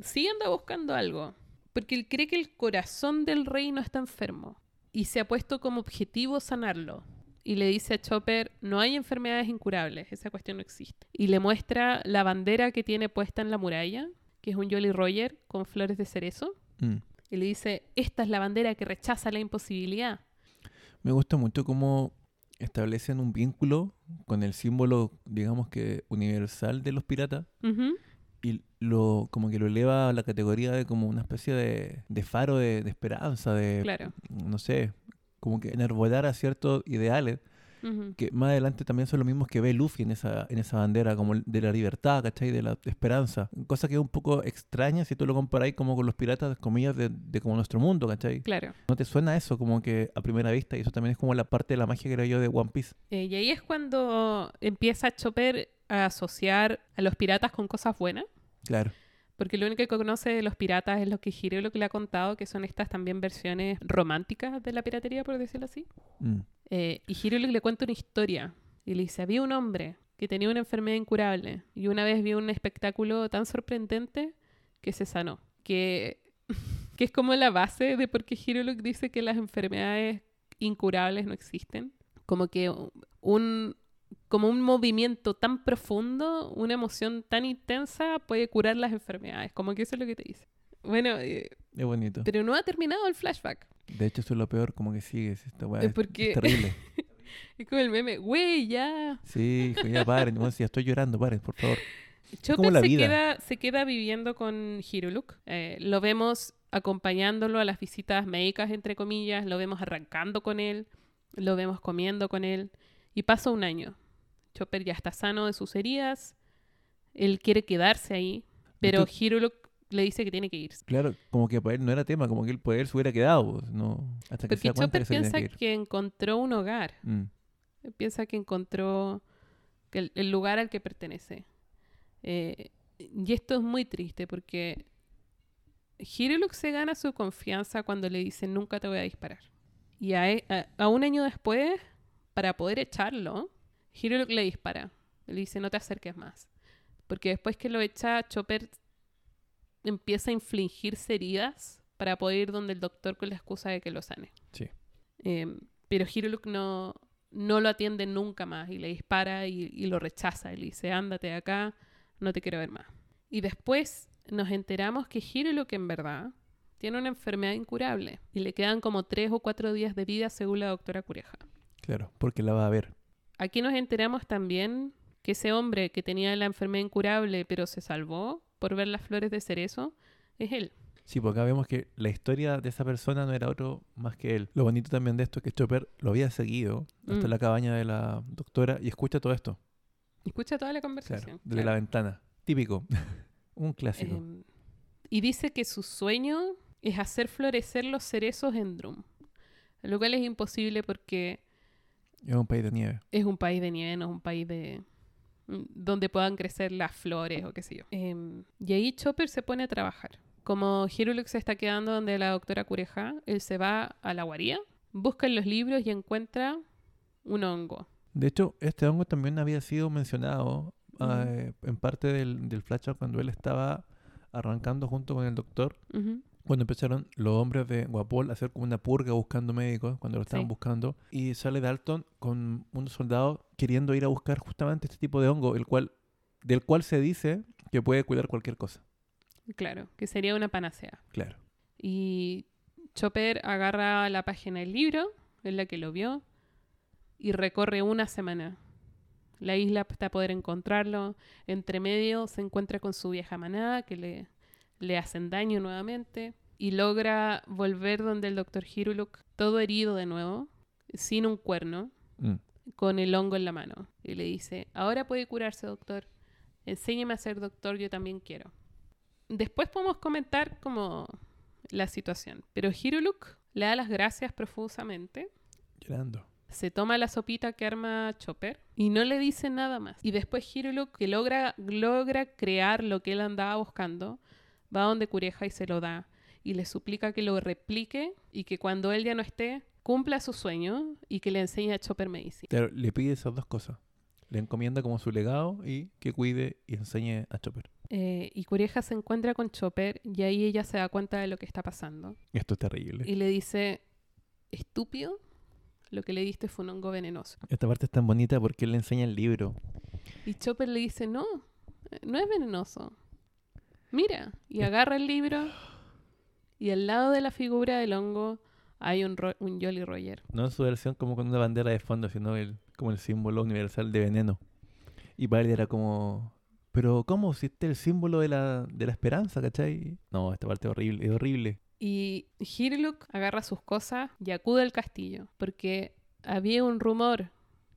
sí anda buscando algo, porque él cree que el corazón del rey no está enfermo y se ha puesto como objetivo sanarlo. Y le dice a Chopper, no hay enfermedades incurables, esa cuestión no existe. Y le muestra la bandera que tiene puesta en la muralla, que es un Jolly Roger con flores de cerezo. Mm. Y le dice, esta es la bandera que rechaza la imposibilidad. Me gusta mucho cómo establecen un vínculo con el símbolo, digamos que universal de los piratas y lo como que lo eleva a la categoría de como una especie de, de faro de, de esperanza, de, Claro. no sé, como que enarbolar a ciertos ideales Que más adelante también son los mismos que ve Luffy en esa, en esa bandera, como de la libertad, ¿cachai? De la esperanza. Cosa que es un poco extraña si tú lo comparáis como con los piratas, comillas, de, de como nuestro mundo, ¿cachai? Claro. ¿No te suena eso como que a primera vista? Y eso también es como la parte de la magia, creo yo, de One Piece. Eh, y ahí es cuando empieza Chopper a asociar a los piratas con cosas buenas. Claro. Porque lo único que conoce de los piratas es lo que Hiro lo que le ha contado, que son estas también versiones románticas de la piratería, por decirlo así. Mm. Eh, y Hiro le cuenta una historia. Y le dice, había un hombre que que tenía una enfermedad incurable. Y una vez vio un espectáculo tan sorprendente que se sanó. Que, <laughs> que es como la base de por qué Hiruluk dice que las enfermedades incurables no existen. Como que un, como un movimiento tan profundo, una emoción tan intensa puede curar las enfermedades. Como que eso es lo que te dice. Bueno, eh, Es bonito. pero no ha terminado el flashback. De hecho, eso es lo peor, como que sigues. Esta weá Es porque- es terrible. <laughs> Es como el meme, güey, ya. Sí, hijo, ya paren. Bueno, si ya estoy llorando, paren, por favor. Chopper se, queda, se queda viviendo con Hiruluk. Eh, lo vemos acompañándolo a las visitas médicas, entre comillas. Lo vemos arrancando con él. Lo vemos comiendo con él. Y pasa un año. Chopper ya está sano de sus heridas. Él quiere quedarse ahí. Pero Hiruluk le dice que tiene que irse. Claro, como que para él no era tema, como que él, por él se hubiera quedado. pues, no, hasta que se Porque da cuenta Chopper que se tenía piensa que encontró un hogar. Mm. piensa que encontró que el, el lugar al que pertenece. Eh, y esto es muy triste porque Hiruluk se gana su confianza cuando le dice nunca te voy a disparar. Y a, e- a- a un año después, para poder echarlo, Hiruluk le dispara. Le dice no te acerques más. Porque después que lo echa, Chopper empieza a infligirse heridas para poder ir donde el doctor con la excusa de que lo sane. Sí. Eh, pero Hiruluk no, no lo atiende nunca más y le dispara y, y lo rechaza. Y le dice, ándate de acá, no te quiero ver más. Y después nos enteramos que Hiruluk en verdad tiene una enfermedad incurable y le quedan como tres o cuatro días de vida según la doctora Cureja. Claro, porque la va a ver. Aquí nos enteramos también que ese hombre que tenía la enfermedad incurable pero se salvó por ver las flores de cerezo es él. Sí, porque acá vemos que la historia de esa persona no era otro más que él. Lo bonito también de esto es que Chopper lo había seguido hasta Mm. la cabaña de la doctora y escucha todo esto. Escucha toda la Claro, conversación. desde claro. la ventana. Típico. <laughs> Un clásico. Em, y dice que su sueño es hacer florecer los cerezos en Drum. Lo cual es imposible porque es un país de nieve. es un país de nieve, no es un país de donde puedan crecer las flores o qué sé yo. Em, y ahí Chopper se pone a trabajar. Como Hiruluk se está quedando donde la doctora Cureja, él se va a la guarida, busca en los libros y encuentra un hongo. De hecho, este hongo también había sido mencionado eh, en parte del, del flashback cuando él estaba arrancando junto con el doctor. Ujú. Cuando empezaron los hombres de Guapol a hacer como una purga buscando médicos, cuando lo estaban Sí. buscando, y sale Dalton con unos soldados queriendo ir a buscar justamente este tipo de hongo, el cual, del cual se dice que puede cuidar cualquier cosa. Claro, que sería una panacea. Claro. Y Chopper agarra la página del libro, en la que lo vio, y recorre una semana. La isla para poder encontrarlo. Entre medio se encuentra con su vieja manada, que le, le hacen daño nuevamente. Y logra volver donde el doctor Hiruluk, todo herido de nuevo, sin un cuerno, Mm. con el hongo en la mano. Y le dice, ahora puede curarse, doctor. Enséñeme a ser doctor, yo también quiero. Después podemos comentar como la situación. Pero Hiruluk le da las gracias profusamente. Llorando. Se toma la sopita que arma Chopper y no le dice nada más. Y después Hiruluk, que logra, logra crear lo que él andaba buscando, va donde Cureja y se lo da. Y le suplica que lo replique y que cuando él ya no esté, cumpla su sueño y que le enseñe a Chopper medicina. Claro, le pide esas dos cosas. Le encomienda como su legado y que cuide y enseñe a Chopper. Eh, y Cureja se encuentra con Chopper y ahí ella se da cuenta de lo que está pasando. Esto es terrible. Y le dice, estúpido, lo que le diste fue un hongo venenoso. Esta parte es tan bonita porque él le enseña el libro. Y Chopper le dice, no, eh, no es venenoso. Mira, y agarra el libro y al lado de la figura del hongo hay un, ro- un Jolly Roger. No en su versión como con una bandera de fondo, sino el, como el símbolo universal de veneno. Y para él era como... Pero ¿cómo? Si este es el símbolo de la, de la esperanza, ¿cachai? No, esta parte es horrible, es horrible. Y Hirluk agarra sus cosas y acude al castillo, porque había un rumor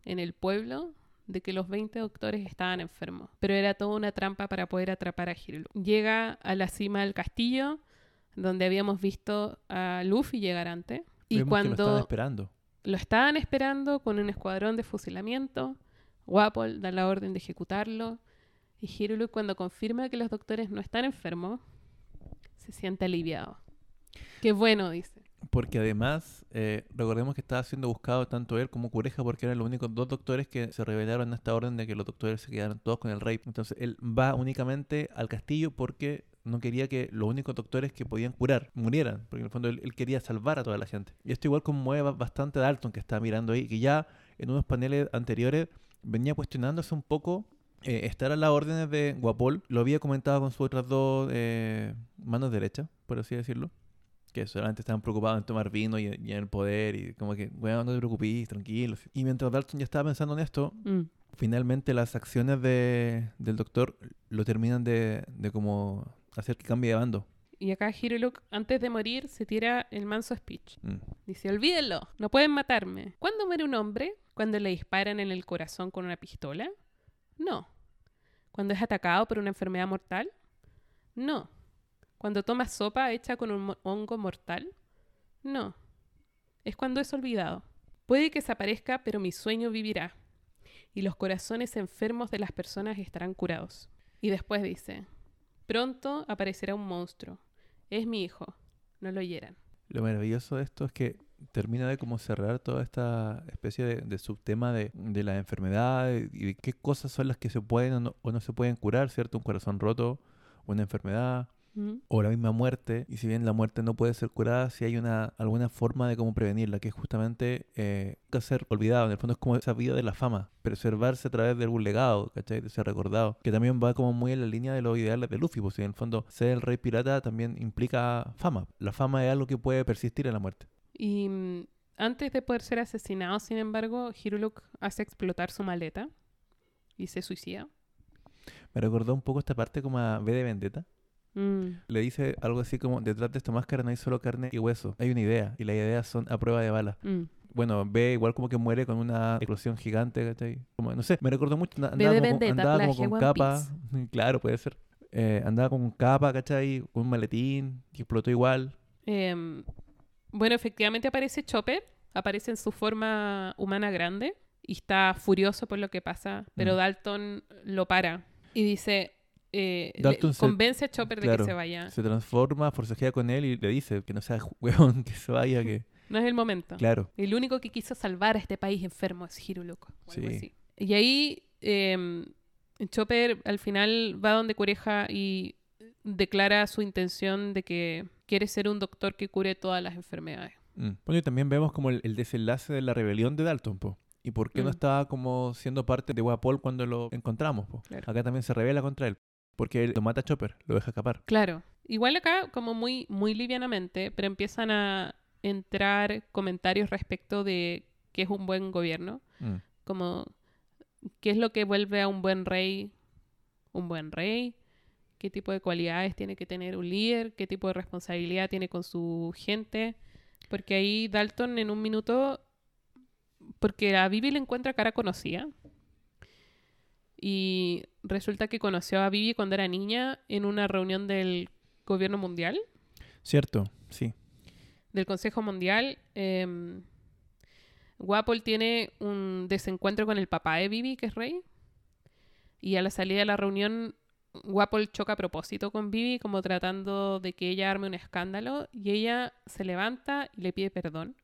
en el pueblo de que los 20 doctores estaban enfermos, pero era toda una trampa para poder atrapar a Hirluk. Llega a la cima del castillo, donde habíamos visto a Luffy llegar antes, y Vemos que lo estaban cuando esperando. lo estaban esperando con un escuadrón de fusilamiento, Wapol da la orden de ejecutarlo, y Hiruluk cuando confirma que los doctores no están enfermos, se siente aliviado. Qué bueno, dice. Porque además, eh, recordemos que estaba siendo buscado tanto él como Cureja porque eran los únicos dos doctores que se rebelaron a esta orden de que los doctores se quedaran todos con el rey. Entonces él va únicamente al castillo porque no quería que los únicos doctores que podían curar murieran, porque en el fondo él, quería salvar a toda la gente. Y esto igual conmueve ba- bastante a Dalton que está mirando ahí, que ya en unos paneles anteriores venía cuestionándose un poco eh, estar a las órdenes de Guapol. Lo había comentado con sus otras dos eh, manos derechas, por así decirlo. Que solamente estaban preocupados en tomar vino y, y en el poder y como que, bueno, no te preocupes, tranquilo. Y mientras Dalton ya estaba pensando en esto, Mm. finalmente las acciones de, del doctor lo terminan de, de como hacer que cambie de bando. Y acá Hiruluk, antes de morir, se tira el manso speech. Mm. Dice, olvídenlo, no pueden matarme. ¿Cuándo muere un hombre? ¿Cuando le disparan en el corazón con una pistola? No. ¿Cuando es atacado por una enfermedad mortal? No. ¿Cuando toma sopa hecha con un hongo mortal? No. Es cuando es olvidado. Puede que desaparezca, pero mi sueño vivirá. Y los corazones enfermos de las personas estarán curados. Y después dice, pronto aparecerá un monstruo. Es mi hijo. No lo hieran. Lo maravilloso de esto es que termina de como cerrar toda esta especie de, de subtema de, de la enfermedad y de qué cosas son las que se pueden o no se pueden curar, ¿cierto? Un corazón roto, una enfermedad ¿Mm? o la misma muerte. Y si bien la muerte no puede ser curada, si hay una alguna forma de cómo prevenirla, que es justamente eh, nunca ser olvidado. En el fondo es como esa vida de la fama, preservarse a través de algún legado, ¿cachai? De ser recordado. Que también va como muy en la línea de los ideales de Luffy, pues si en el fondo ser el rey pirata también implica fama. La fama es algo que puede persistir en la muerte. Y mm, antes de poder ser asesinado, sin embargo, Hiruluk hace explotar su maleta y se suicida. Me recordó un poco esta parte como a V de Vendetta. Mm, Le dice algo así como, detrás de esta máscara no hay solo carne y hueso, hay una idea, y las ideas son a prueba de bala. mm. Bueno, ve igual como que muere con una explosión gigante, ¿cachai? Como, no sé, me recordó mucho, andaba de como, Vendetta, andaba como con capa, <laughs> claro, puede ser. Eh, andaba con capa, ¿cachai? Con un maletín, que explotó igual. Em, bueno, efectivamente aparece Chopper, aparece en su forma humana grande y está furioso por lo que pasa, pero Mm. Dalton lo para y dice, eh, le- convence a Chopper de que se vaya. Se transforma, forcejea con él y le dice que no sea <laughs> hueón, que se vaya, que... <laughs> No es el momento. Claro. El único que quiso salvar a este país enfermo es Hiruluk. o algo Sí. así. Y ahí em, Chopper al final va donde Cureja y declara su intención de que quiere ser un doctor que cure todas las enfermedades. Mm. Bueno, y también vemos como el, el desenlace de la rebelión de Dalton, po. ¿Y por qué no Mm. estaba como siendo parte de Guapol cuando lo encontramos, po? Claro. Acá también se revela contra él. Porque él lo mata a Chopper, lo deja escapar. Claro. Igual acá, como muy, muy livianamente, pero empiezan a entrar comentarios respecto de qué es un buen gobierno. Mm. Como qué es lo que vuelve a un buen rey un buen rey, qué tipo de cualidades tiene que tener un líder, qué tipo de responsabilidad tiene con su gente. Porque ahí Dalton en un minuto, porque a Vivi le encuentra cara conocida. Y resulta que conoció a Vivi cuando era niña en una reunión del gobierno mundial, Cierto, sí. del Consejo Mundial. Eh, Guapol tiene un desencuentro con el papá de Vivi, que es rey. Y a la salida de la reunión, Guapol choca a propósito con Vivi, como tratando de que ella arme un escándalo. Y ella se levanta y le pide perdón.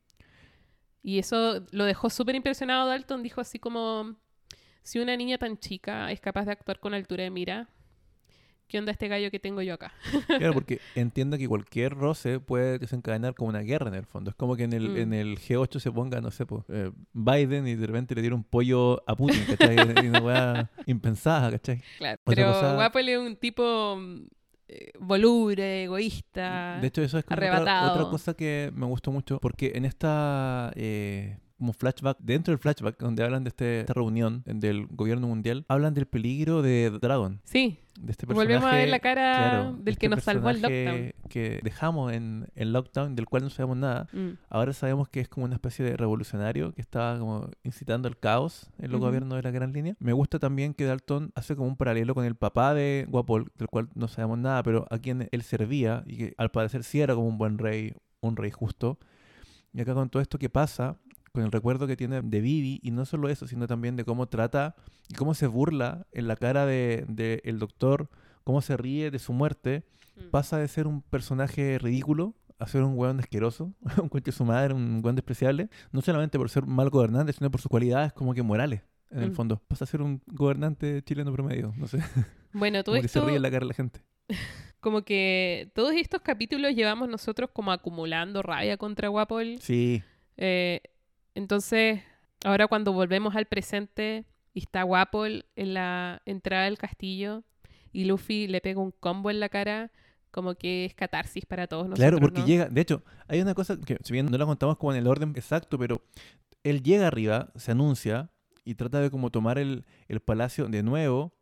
Y eso lo dejó súper impresionado Dalton. Dijo así como, si una niña tan chica es capaz de actuar con altura de mira, ¿qué onda este gallo que tengo yo acá? <laughs> Claro, porque entiendo que cualquier roce puede desencadenar como una guerra en el fondo. Es como que en el, Mm. en el G8 se ponga, no sé, po, eh, Biden y de repente le tira un pollo a Putin, ¿cachai? <laughs> y una weá impensada, ¿cachai? Claro. Otra Pero cosa- Guapol es un tipo mm, eh, voluble, egoísta. De hecho, eso es como otra, otra cosa que me gustó mucho, porque en esta eh, como flashback, dentro del flashback, donde hablan de este- esta reunión del gobierno mundial, hablan del peligro de Dragon, sí, de este personaje. volvemos a ver la cara claro, del este que nos salvó el lockdown. Que dejamos en el lockdown, del cual no sabemos nada. Mm, Ahora sabemos que es como una especie de revolucionario que estaba como incitando el caos en los gobiernos de la Gran Línea. Me gusta también que Dalton hace como un paralelo con el papá de Guapol, del cual no sabemos nada, pero a quien él servía y que al parecer sí era como un buen rey, un rey justo. Y acá con todo esto que pasa, con el recuerdo que tiene de Vivi, y no solo eso, sino también de cómo trata y cómo se burla en la cara del de, el doctor, cómo se ríe de su muerte, mm. pasa de ser un personaje ridículo a ser un weón asqueroso, <laughs> un cuento de su madre, un weón despreciable, no solamente por ser mal gobernante, sino por sus cualidades como que morales, en el Mm. fondo. Pasa a ser un gobernante chileno promedio, no sé, <laughs> Bueno, todo como que se esto, ríe en la cara de la gente. <laughs> como que todos estos capítulos llevamos nosotros como acumulando rabia contra Guapol. Sí, Eh, entonces, ahora cuando volvemos al presente y está Guapol en la entrada del castillo y Luffy le pega un combo en la cara, como que es catarsis para todos nosotros. claro, porque ¿no? llega, de hecho, hay una cosa que si bien no la contamos como en el orden exacto, pero él llega arriba, se anuncia y trata de como tomar el, el palacio de nuevo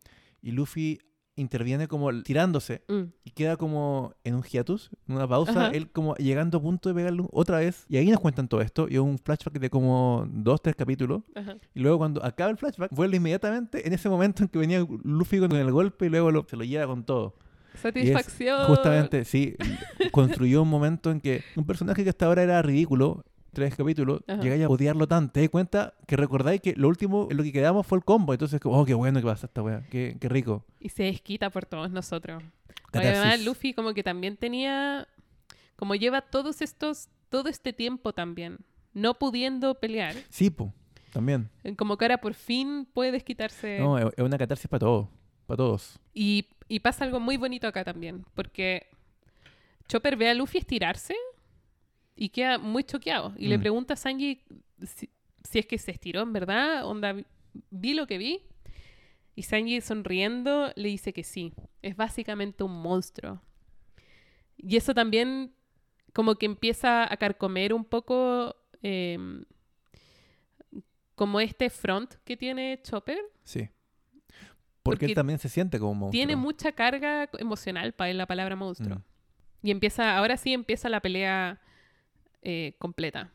y Luffy interviene como tirándose Mm, y queda como en un hiatus, en una pausa, Ajá. él como llegando a punto de pegarle otra vez. Y ahí nos cuentan todo esto, y es un flashback de como dos, tres capítulos. ajá. Y luego cuando acaba el flashback, vuelve inmediatamente en ese momento en que venía Luffy con el golpe y luego lo- se lo lleva con todo. Satisfacción. Justamente, sí, <laughs> construyó un momento en que un personaje que hasta ahora era ridículo, tres capítulos, Ajá. llegáis a odiarlo tanto. Te das cuenta que recordáis que lo último lo que quedamos fue el combo. Entonces, como, oh, qué bueno que pasa esta wea, qué, qué rico. Y se desquita por todos nosotros. Además. Luffy como que también tenía, como lleva todos estos, todo este tiempo también, no pudiendo pelear, Sí, po, también. eh, como que ahora por fin puede desquitarse. No, es una catarsis para todos, para todos. Y, y pasa algo muy bonito acá también, porque Chopper ve a Luffy estirarse y queda muy choqueado. Y le Mm. pregunta a Sanji si, si es que se estiró en verdad, onda, vi- lo que vi. Y Sanji sonriendo le dice que sí, es básicamente un monstruo. Y eso también como que empieza a carcomer un poco em, como este front que tiene Chopper. Sí. Porque, Porque él también se siente como un monstruo. Tiene mucha carga emocional para él la palabra monstruo. Mm. Y empieza, ahora sí empieza la pelea eh, completa.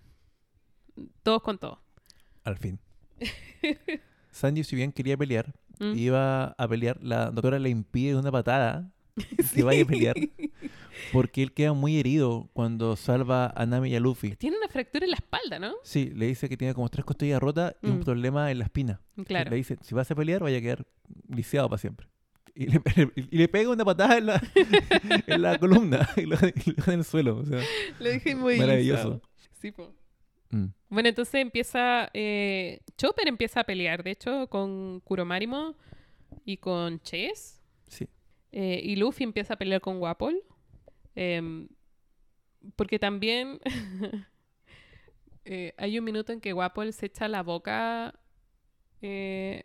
Todos con todos. Al fin. <laughs> Sanji, si bien quería pelear, Mm. iba a pelear, la doctora le impide de una patada <laughs> que vaya a pelear. Porque él queda muy herido cuando salva a Nami y a Luffy. Tiene una fractura en la espalda, ¿no? Sí, le dice que tiene como tres costillas rotas y un Mm. problema en la espina. Claro. Le dice, si vas a pelear, vaya a quedar lisiado para siempre. <laughs> Y le, <laughs> y le pega una patada en la, <laughs> en la columna y lo, y lo deja en el suelo. O sea, Lo dije muy maravilloso. Sí, po. Mm. Bueno, entonces empieza. eh, Chopper empieza a pelear, de hecho, con Kuromarimo y con Chess. Sí. Eh, y Luffy empieza a pelear con Wapol. Em, porque también eh, hay un minuto en que Wapol se echa la boca eh,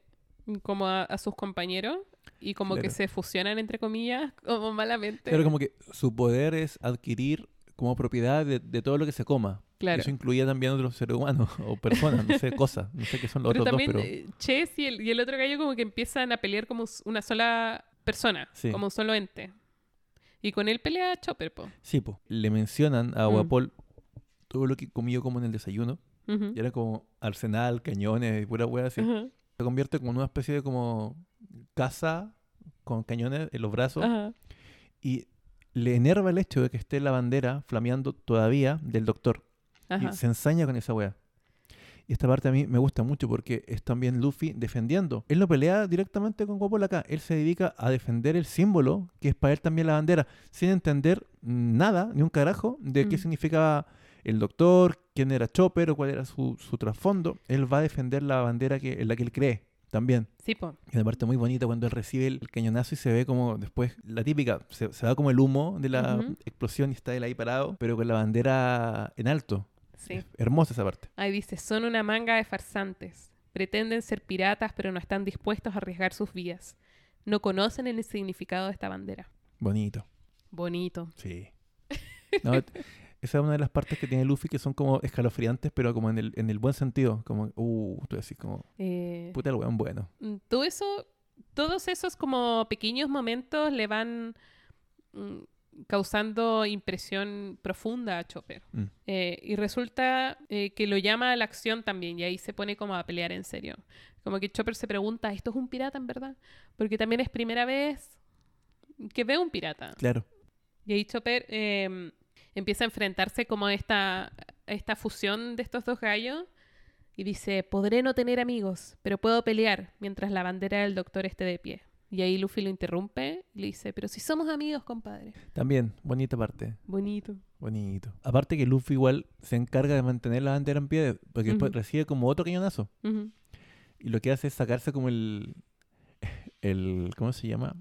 como a, a sus compañeros y como que se fusionan entre comillas, <laughs> como malamente. Claro, como que su poder es adquirir como propiedad de, de todo lo que se coma. Claro. Eso incluía también otros seres humanos <laughs> o personas, no sé, <laughs> cosas. No sé qué son los Pero otros también dos, pero eh, Chess y el, y el otro gallo como que empiezan a pelear como una sola persona, Sí. como un solo ente. Y con él pelea Chopper, po. sí, pues, le mencionan a Mm. Guapol todo lo que comió como en el desayuno. Y era como arsenal, cañones y pura wea así. Se convierte como en una especie de como casa con cañones en los brazos. Ajá. Y le enerva el hecho de que esté la bandera flameando todavía del doctor. Ajá. Y se ensaña con esa wea. Y esta parte a mí me gusta mucho porque es también Luffy defendiendo. Él no pelea directamente con Guapol acá. Él se dedica a defender el símbolo, que es para él también la bandera, sin entender nada, ni un carajo, de qué Mm. significaba el doctor, quién era Chopper o cuál era su, su trasfondo. Él va a defender la bandera que, en la que él cree también. Sí, po. Y una parte muy bonita cuando él recibe el, cañonazo y se ve como después, la típica, se, se va como el humo de la explosión y está él ahí parado, pero con la bandera en alto. Sí. Hermosa esa parte. Ahí dice, son una manga de farsantes. Pretenden ser piratas, pero no están dispuestos a arriesgar sus vidas. No conocen el significado de esta bandera. Bonito. Bonito. Sí. <laughs> No, esa es una de las partes que tiene Luffy que son como escalofriantes, pero como en el, en el buen sentido. Como, uh, tú decís como, Eh, puta el weón bueno. Mm, todo eso, todos esos como pequeños momentos le van mm, causando impresión profunda a Chopper. Mm. Eh, y resulta eh, que lo llama a la acción también y ahí se pone como a pelear en serio. Como que Chopper se pregunta, ¿esto es un pirata en verdad? Porque también es primera vez que ve un pirata. Claro. Y ahí Chopper eh, empieza a enfrentarse como a esta, a esta fusión de estos dos gallos y dice, podré no tener amigos, pero puedo pelear mientras la bandera del doctor esté de pie. Y ahí Luffy lo interrumpe y le dice, pero si somos amigos, compadre. También, bonita parte. Bonito. Bonito. Aparte que Luffy igual se encarga de mantener la bandera en pie, porque después Ujú. recibe como otro cañonazo. Y lo que hace es sacarse como el. el ¿Cómo se llama?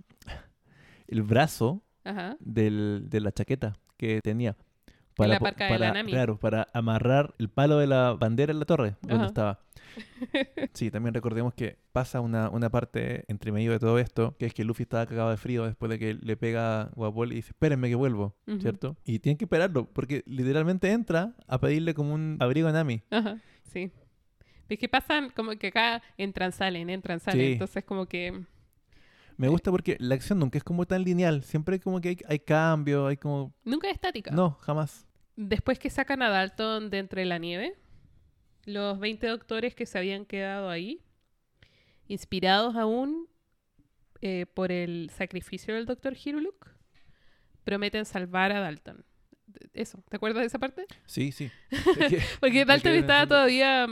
El brazo Ajá. del, de la chaqueta que tenía. la po- parca de la para, Nami. Claro, para amarrar el palo de la bandera en la torre donde estaba. <laughs> Sí, también recordemos que pasa una, una parte entre medio de todo esto, que es que Luffy estaba cagado de frío después de que le pega a Guapol y dice, espérenme que vuelvo. ¿cierto? Y tienen que esperarlo, porque literalmente entra a pedirle como un abrigo a Nami. Ajá. Sí. Es que pasan como que acá entran, salen, entran, salen. Sí. Entonces como que... Me gusta porque la acción nunca es como tan lineal, siempre como que hay, hay cambio, hay como... Nunca es estática. No, jamás. Después que sacan a Dalton de entre la nieve, los 20 doctores que se habían quedado ahí, inspirados aún eh, por el sacrificio del doctor Hiruluk, prometen salvar a Dalton. Eso, ¿te acuerdas de esa parte? Sí, sí. <laughs> Porque Dalton estaba todavía.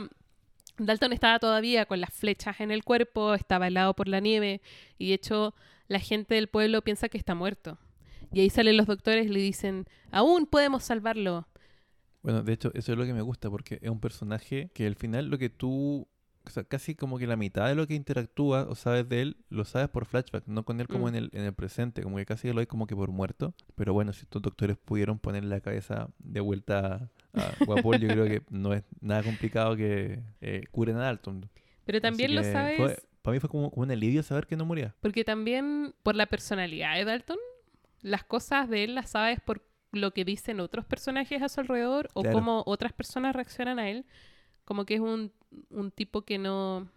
Dalton estaba todavía con las flechas en el cuerpo, estaba helado por la nieve, y de hecho, la gente del pueblo piensa que está muerto. Y ahí salen los doctores y le dicen: Aún podemos salvarlo. Bueno, de hecho, eso es lo que me gusta, porque es un personaje que al final lo que tú, o sea, casi como que la mitad de lo que interactúa o sabes de él, lo sabes por flashback, no con él como Mm. en, el, en el presente, como que casi lo hay como que por muerto. Pero bueno, si estos doctores pudieron poner la cabeza de vuelta a Guapol, yo creo que no es nada complicado que eh, curen a Dalton. Pero también lo sabes para mí fue como, como un alivio saber que no moría. porque también por la personalidad de Dalton, las cosas de él las sabes por lo que dicen otros personajes a su alrededor o Claro. cómo otras personas reaccionan a él. Como que es un, un tipo que no,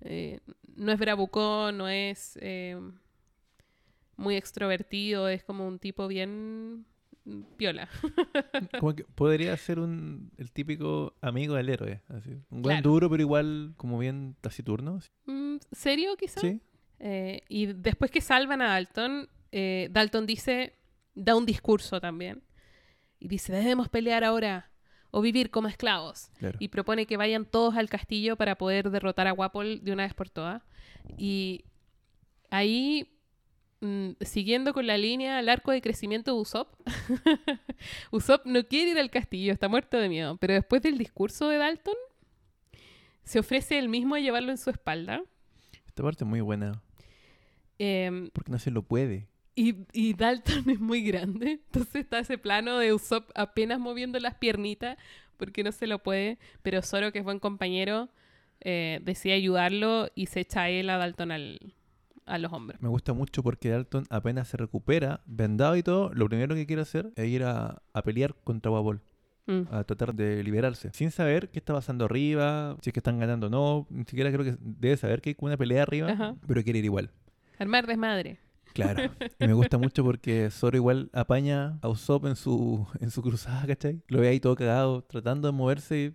eh, no es bravucón, no es eh, muy extrovertido, es como un tipo bien piola. <laughs> Como que podría ser un, el típico amigo del héroe. Así. Un buen Claro. duro, pero igual como bien taciturno. Mm, ¿Serio quizás? Sí. Eh, y después que salvan a Dalton, eh, Dalton dice, da un discurso también. Y dice, debemos pelear ahora o vivir como esclavos. Claro. Y propone que vayan todos al castillo para poder derrotar a Wapol de una vez por todas. Y ahí, mm, siguiendo con la línea, el arco de crecimiento de Usopp, <laughs> Usopp no quiere ir al castillo, está muerto de miedo. Pero después del discurso de Dalton, se ofrece él mismo a llevarlo en su espalda. Esta parte es muy buena. Em, Porque no se lo puede. Y, y Dalton <laughs> es muy grande, entonces está ese plano de Usopp apenas moviendo las piernitas porque no se lo puede, pero Zoro, que es buen compañero, eh, decide ayudarlo y se echa él a Dalton al, a los hombros. Me gusta mucho porque Dalton apenas se recupera, vendado y todo, lo primero que quiere hacer es ir a, a pelear contra Wabol, Mm. a tratar de liberarse, sin saber qué está pasando arriba, si es que están ganando o no, ni siquiera creo que debe saber que hay una pelea arriba, Ajá. pero quiere ir igual. Armar desmadre. Claro. <laughs> Y me gusta mucho porque Zoro igual apaña a Usopp en su, en su cruzada, ¿cachai? Lo ve ahí todo cagado, tratando de moverse y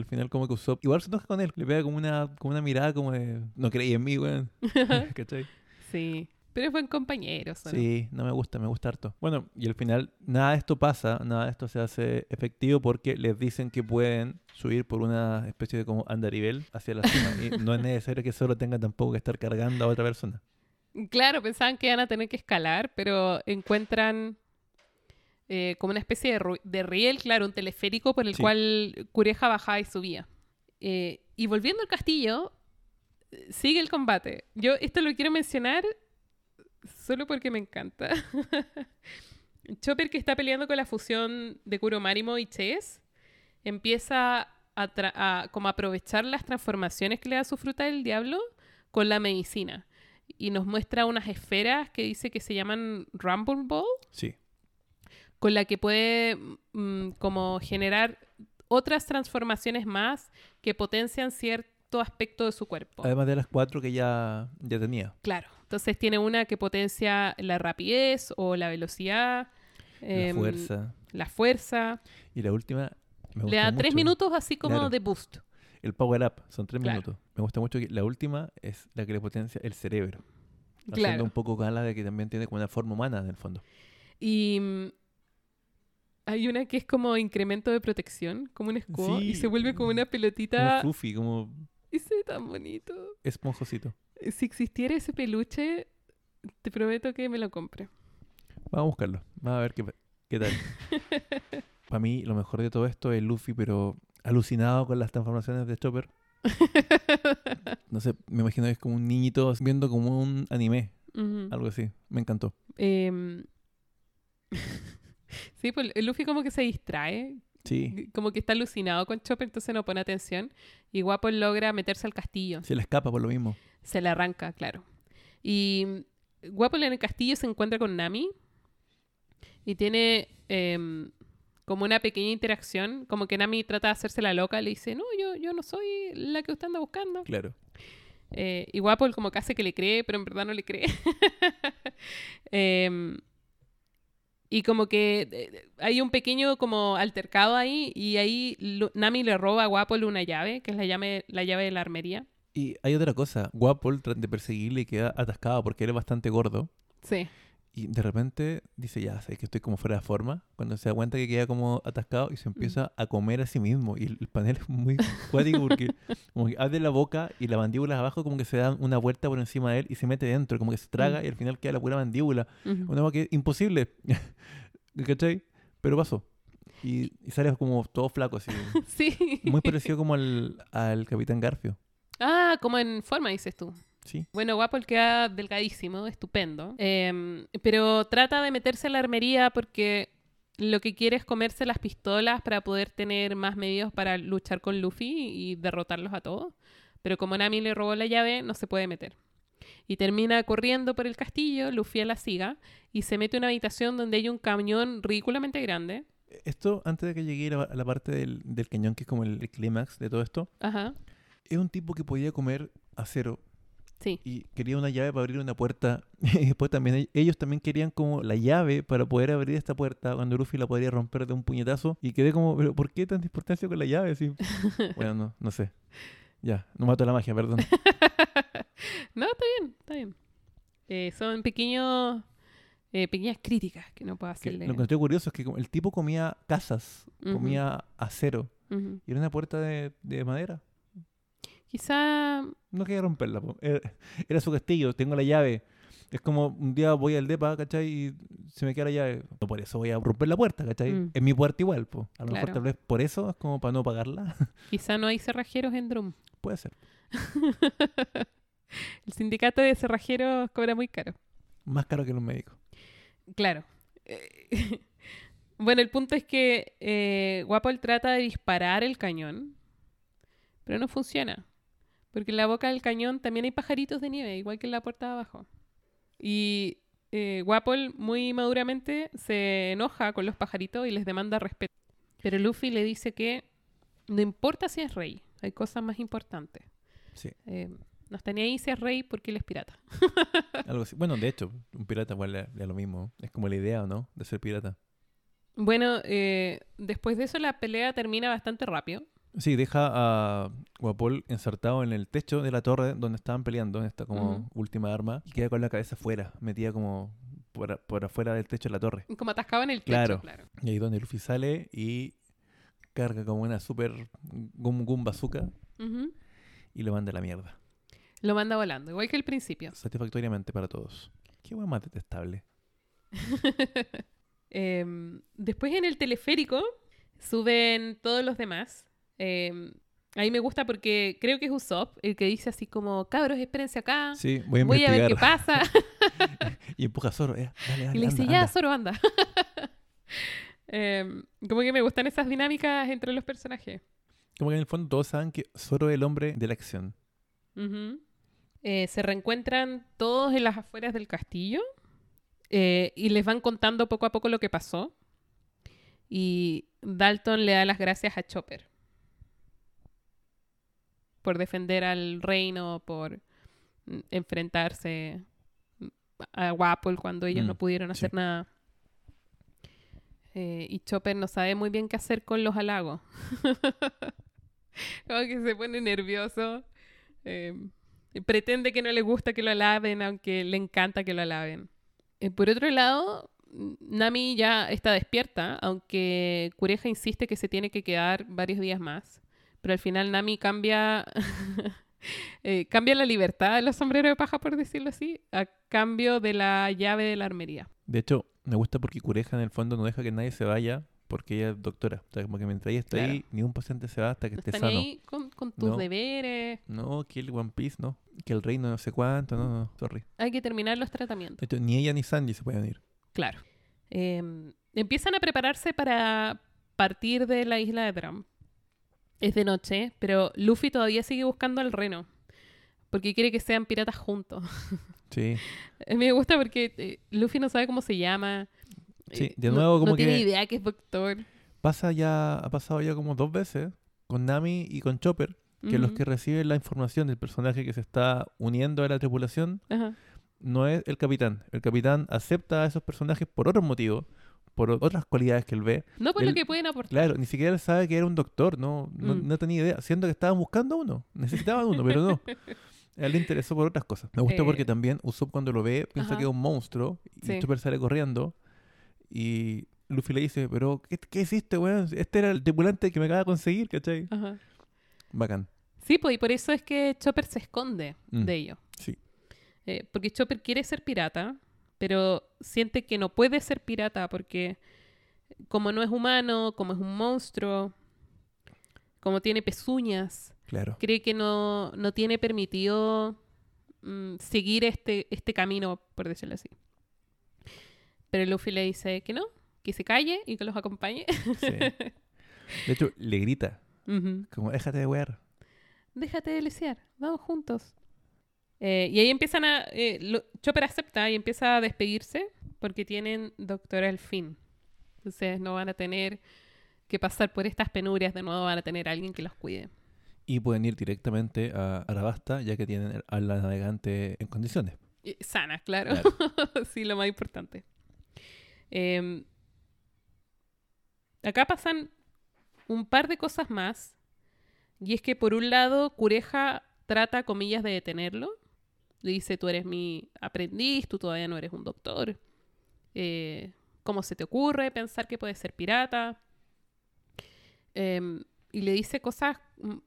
al final como que Usopp igual se enoja con él. Le pega como una, como una mirada como de, no creí en mí, weón. <laughs> <laughs> ¿Cachai? Sí, pero es buen compañero. Zoro. Sí, no me gusta, me gusta harto. Bueno, y al final nada de esto pasa, nada de esto se hace efectivo porque les dicen que pueden subir por una especie de como andarivel hacia la cima. y no es necesario que Zoro tenga tampoco que estar cargando a otra persona. Claro, pensaban que iban a tener que escalar, pero encuentran eh, como una especie de, riel, claro, un teleférico por el Sí. cual Cureja bajaba y subía. Eh, y volviendo al castillo, sigue el combate. Yo esto lo quiero mencionar solo porque me encanta. <laughs> Chopper, que está peleando con la fusión de Kuromarimo y Chess, empieza a como aprovechar las transformaciones que le da su fruta del diablo con la medicina. Y nos muestra unas esferas que dice que se llaman Rumble Ball, Sí, con la que puede mm, como generar otras transformaciones más que potencian cierto aspecto de su cuerpo. además de las cuatro que ya, ya tenía. Claro. Entonces tiene una que potencia la rapidez o la velocidad. La em, fuerza. La fuerza. Y la última me Le da tres minutos así como Claro. de boost. El power up, son tres Claro. minutos. Me gusta mucho que la última es la que le potencia el cerebro. Haciendo Claro. un poco gala de que también tiene como una forma humana en el fondo. Y mm, hay una que es como incremento de protección, como un escudo, y se vuelve como una Como pelotita. fluffy, como Y se ve tan bonito. esponjosito. Si existiera ese peluche, te prometo que me lo compre. Vamos a buscarlo. Vamos a ver qué, qué tal. <laughs> Para mí, lo mejor de todo esto es Luffy, pero alucinado con las transformaciones de Chopper. <laughs> No sé, me imagino que es como un niñito viendo como un anime, algo así. Me encantó. Em, <laughs> sí, pues Luffy como que se distrae, Sí, como que está alucinado con Chopper, entonces no pone atención. Y Guapo logra meterse al castillo. se le escapa por lo mismo. Se le arranca, claro. Y Guapo en el castillo se encuentra con Nami y tiene em, como una pequeña interacción, como que Nami trata de hacerse la loca, le dice, no, yo, yo no soy la que usted anda buscando. Claro. Eh, y Guapo como que hace que le cree, pero en verdad no le cree. <laughs> Em, y como que eh, hay un pequeño como altercado ahí y ahí Nami le roba a Guapo una llave, que es la llave, la llave de la armería. Y hay otra cosa. Guapol de perseguirle y queda atascado porque él es bastante gordo. Sí. Y de repente dice, ya, sé que estoy como fuera de forma. Cuando se da cuenta que queda como atascado y se empieza a comer a sí mismo. Y el, el panel es muy cuático porque <laughs> como que abre la boca y la mandíbula abajo como que se da una vuelta por encima de él y se mete dentro. Como que se traga Mm. y al final queda la pura mandíbula. Una cosa que es imposible. <laughs> ¿Cachai? Pero pasó. Y, y sale como todo flaco así. <laughs> Sí. Muy parecido como al, al Capitán Garfio. Ah, como en forma, dices tú. Sí. Bueno, Guapo el queda delgadísimo, estupendo. Em, pero trata de meterse en la armería porque lo que quiere es comerse las pistolas para poder tener más medios para luchar con Luffy y derrotarlos a todos. Pero como Nami le robó la llave, no se puede meter. Y termina corriendo por el castillo, Luffy la siga, y se mete a una habitación donde hay un camión ridículamente grande. Esto, antes de que llegue a la, a la parte del, del cañón, que es como el, el clímax de todo esto, Ajá, es un tipo que podía comer acero sí. y quería una llave para abrir una puerta. <laughs> Y después también e- ellos también querían como la llave para poder abrir esta puerta cuando Luffy la podría romper de un puñetazo. Y quedé como, pero ¿por qué tanta importancia con la llave? Así, <laughs> bueno, no, no sé. Ya, no mato la magia, perdón. <laughs> No, está bien, está bien. Eh, son pequeños, eh, pequeñas críticas que no puedo Que hacerle. lo que estoy curioso es que el tipo comía casas, comía acero y era una puerta de, de madera. Quizá, No quería romperla. po. Era, era su castillo, tengo la llave. Es como un día voy al depa, ¿cachai? Y se me queda la llave. No por eso voy a romper la puerta, ¿cachai? Mm. Es mi puerta igual, po. A lo mejor tal vez por eso es como para no pagarla. <laughs> quizá no hay cerrajeros en Drum. Puede ser. <laughs> El sindicato de cerrajeros cobra muy caro. Más caro que los médicos. Claro. Eh, <laughs> bueno, el punto es que eh, Guapol trata de disparar el cañón, pero no funciona. Porque en la boca del cañón también hay pajaritos de nieve, igual que en la puerta de abajo. Y eh, Guapol muy maduramente se enoja con los pajaritos y les demanda respeto. Pero Luffy le dice que no importa si es rey, hay cosas más importantes. Sí, Eh, no está ni ahí si es rey porque él es pirata. <laughs> algo así. Bueno, de hecho, un pirata igual le, le lo mismo. Es como la idea, ¿o no? De ser pirata. Bueno, eh, después de eso la pelea termina bastante rápido. Sí, deja a Guapol ensartado en el techo de la torre donde estaban peleando, en esta como última arma, y queda con la cabeza afuera, metida como por, por afuera del techo de la torre. Como atascado en el techo, Claro. claro. Y ahí donde Luffy sale y carga como una super Gum Gum Bazooka y lo manda a la mierda. Lo manda volando, igual que el principio. Satisfactoriamente para todos. Qué hueá más detestable. <laughs> Em, después en el teleférico suben todos los demás. Em, ahí me gusta porque creo que es Usopp el que dice así como, cabros, espérense acá. Sí, voy a Voy a ver qué pasa. <laughs> y empuja a Zoro. eh, dale, dale, y le dice, anda, ya, anda. Zoro, anda. <laughs> Em, como que me gustan esas dinámicas entre los personajes. Como que en el fondo todos saben que Zoro es el hombre de la acción. Eh, se reencuentran todos en las afueras del castillo eh, y les van contando poco a poco lo que pasó. Y Dalton le da las gracias a Chopper por defender al reino, por mm, enfrentarse a Wapol cuando ellos Mm, no pudieron sí. hacer nada. Eh, y Chopper no sabe muy bien qué hacer con los halagos. <laughs> Como que se pone nervioso. eh, y pretende que no le gusta que lo alaben, aunque le encanta que lo alaben. Eh, por otro lado, n- Nami ya está despierta, aunque Cureja insiste que se tiene que quedar varios días más. Pero al final Nami cambia, <laughs> Eh, cambia la libertad de los sombreros de paja, por decirlo así, a cambio de la llave de la armería. De hecho, me gusta porque Cureja en el fondo no deja que nadie se vaya porque ella es doctora. O sea, como que mientras ella está Claro. ahí, ni un paciente se va hasta que No esté están sano. ahí con, con tus No. deberes. No, que el One Piece, no. Que el reino no sé cuánto, no, no, sorry. Hay que terminar los tratamientos. Hecho, ni ella ni Sanji se pueden ir. Claro. Eh, empiezan a prepararse para partir de la isla de Drum. Es de noche, pero Luffy todavía sigue buscando al reno. Porque quiere que sean piratas juntos. <laughs> Sí. A mí me gusta porque eh, Luffy no sabe cómo se llama. Sí, Eh, de no- nuevo como no tiene que- idea que es doctor. Pasa ya, ha pasado ya como dos veces con Nami y con Chopper, que los que reciben la información del personaje que se está uniendo a la tripulación Ajá. no es el capitán. El capitán acepta a esos personajes por otros motivos, por otras cualidades que él ve. No por lo que pueden aportar. Claro, ni siquiera él sabe que era un doctor, no, no, Mm. no tenía idea, siendo que estaban buscando uno, <laughs> necesitaban uno, pero no. A él le interesó por otras cosas. Me gusta Eh. porque también Usopp cuando lo ve piensa Ajá. que es un monstruo y Sí. Chopper sale corriendo y Luffy le dice, pero ¿qué, qué hiciste, weón? Este era el tripulante que me acaba de conseguir, ¿cachai? Ajá. Bacán. Sí, pues, y por eso es que Chopper se esconde Mm. de ello. Sí. Eh, porque Chopper quiere ser pirata, pero siente que no puede ser pirata porque como no es humano, como es un monstruo, como tiene pezuñas, Claro. cree que no, no tiene permitido mm, seguir este, este camino, por decirlo así. Pero Luffy le dice que no, que se calle y que los acompañe. Sí. <laughs> De hecho, le grita, como déjate de wear. déjate de lesear, vamos juntos. Eh, y ahí empiezan a... eh, lo- Chopper acepta y empieza a despedirse porque tienen doctor al fin. Entonces no van a tener que pasar por estas penurias, de nuevo van a tener a alguien que los cuide. Y pueden ir directamente a Arabasta, ya que tienen a la navegante en condiciones. Y Sanas, claro. Claro. <laughs> sí, lo más importante. Eh, acá pasan un par de cosas más. Y es que por un lado, Cureja trata, comillas, de detenerlo. Le dice, tú eres mi aprendiz, tú todavía no eres un doctor. Eh, ¿Cómo se te ocurre pensar que puedes ser pirata? Em, y le dice cosas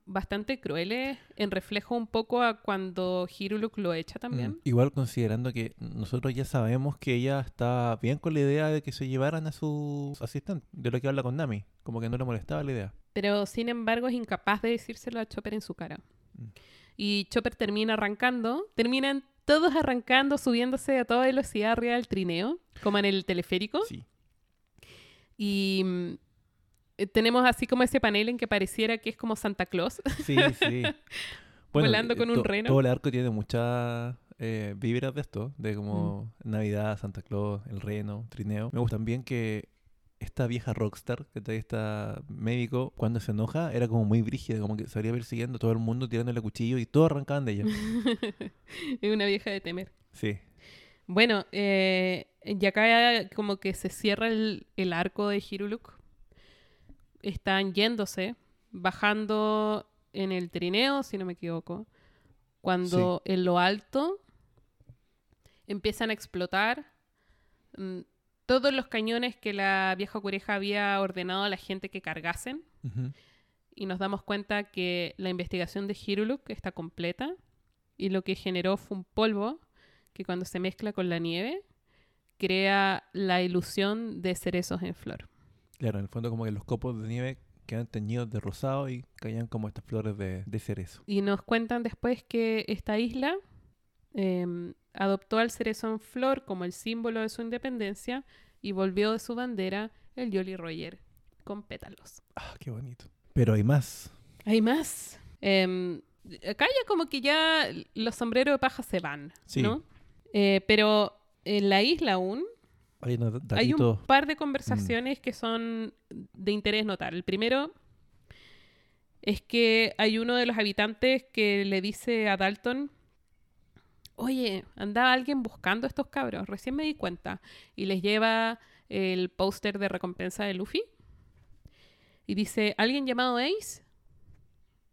bastante crueles en reflejo un poco a cuando Hiruluk lo echa también. Mm. Igual considerando que nosotros ya sabemos que ella está bien con la idea de que se llevaran a su asistente, de lo que habla con Nami, como que no le molestaba la idea. Pero sin embargo es incapaz de decírselo a Chopper en su cara. Mm. Y Chopper termina arrancando, terminan todos arrancando, subiéndose a toda velocidad arriba del trineo, como en el teleférico. Sí. Y mm, eh, tenemos así como ese panel en que pareciera que es como Santa Claus. Sí, sí. <laughs> Volando eh, con un reno. Todo el arco tiene muchas eh, vibras de esto, de como Mm. Navidad, Santa Claus, el reno, trineo. Me gusta también que esta vieja rockstar, que está médico, cuando se enoja, era como muy brígida, como que se salía persiguiendo a todo el mundo tirándole cuchillo y todos arrancaban de ella. <laughs> es una vieja de temer. Sí. Bueno, eh, y acá como que se cierra el, el arco de Hiruluk. Están yéndose, bajando en el trineo, si no me equivoco. Cuando en lo alto empiezan a explotar mm, todos los cañones que la vieja cureja había ordenado a la gente que cargasen. Ujú. Y nos damos cuenta que la investigación de Hiruluk está completa. Y lo que generó fue un polvo que cuando se mezcla con la nieve crea la ilusión de cerezos en flor. Claro, en el fondo como que los copos de nieve quedan teñidos de rosado y caían como estas flores de, de cerezo. Y nos cuentan después que esta isla em, adoptó al cerezo en flor como el símbolo de su independencia y volvió de su bandera el Jolly Roger con pétalos. Ah, qué bonito. Pero hay más. Hay más. Em, acá ya como que ya los sombreros de paja se van, Sí. ¿no? Eh, pero en la isla aún Hay un par de conversaciones que son de interés notar. El primero es que hay uno de los habitantes que le dice a Dalton, oye, andaba alguien buscando estos cabros, recién me di cuenta, y les lleva el póster de recompensa de Luffy. Y dice, ¿alguien llamado Ace?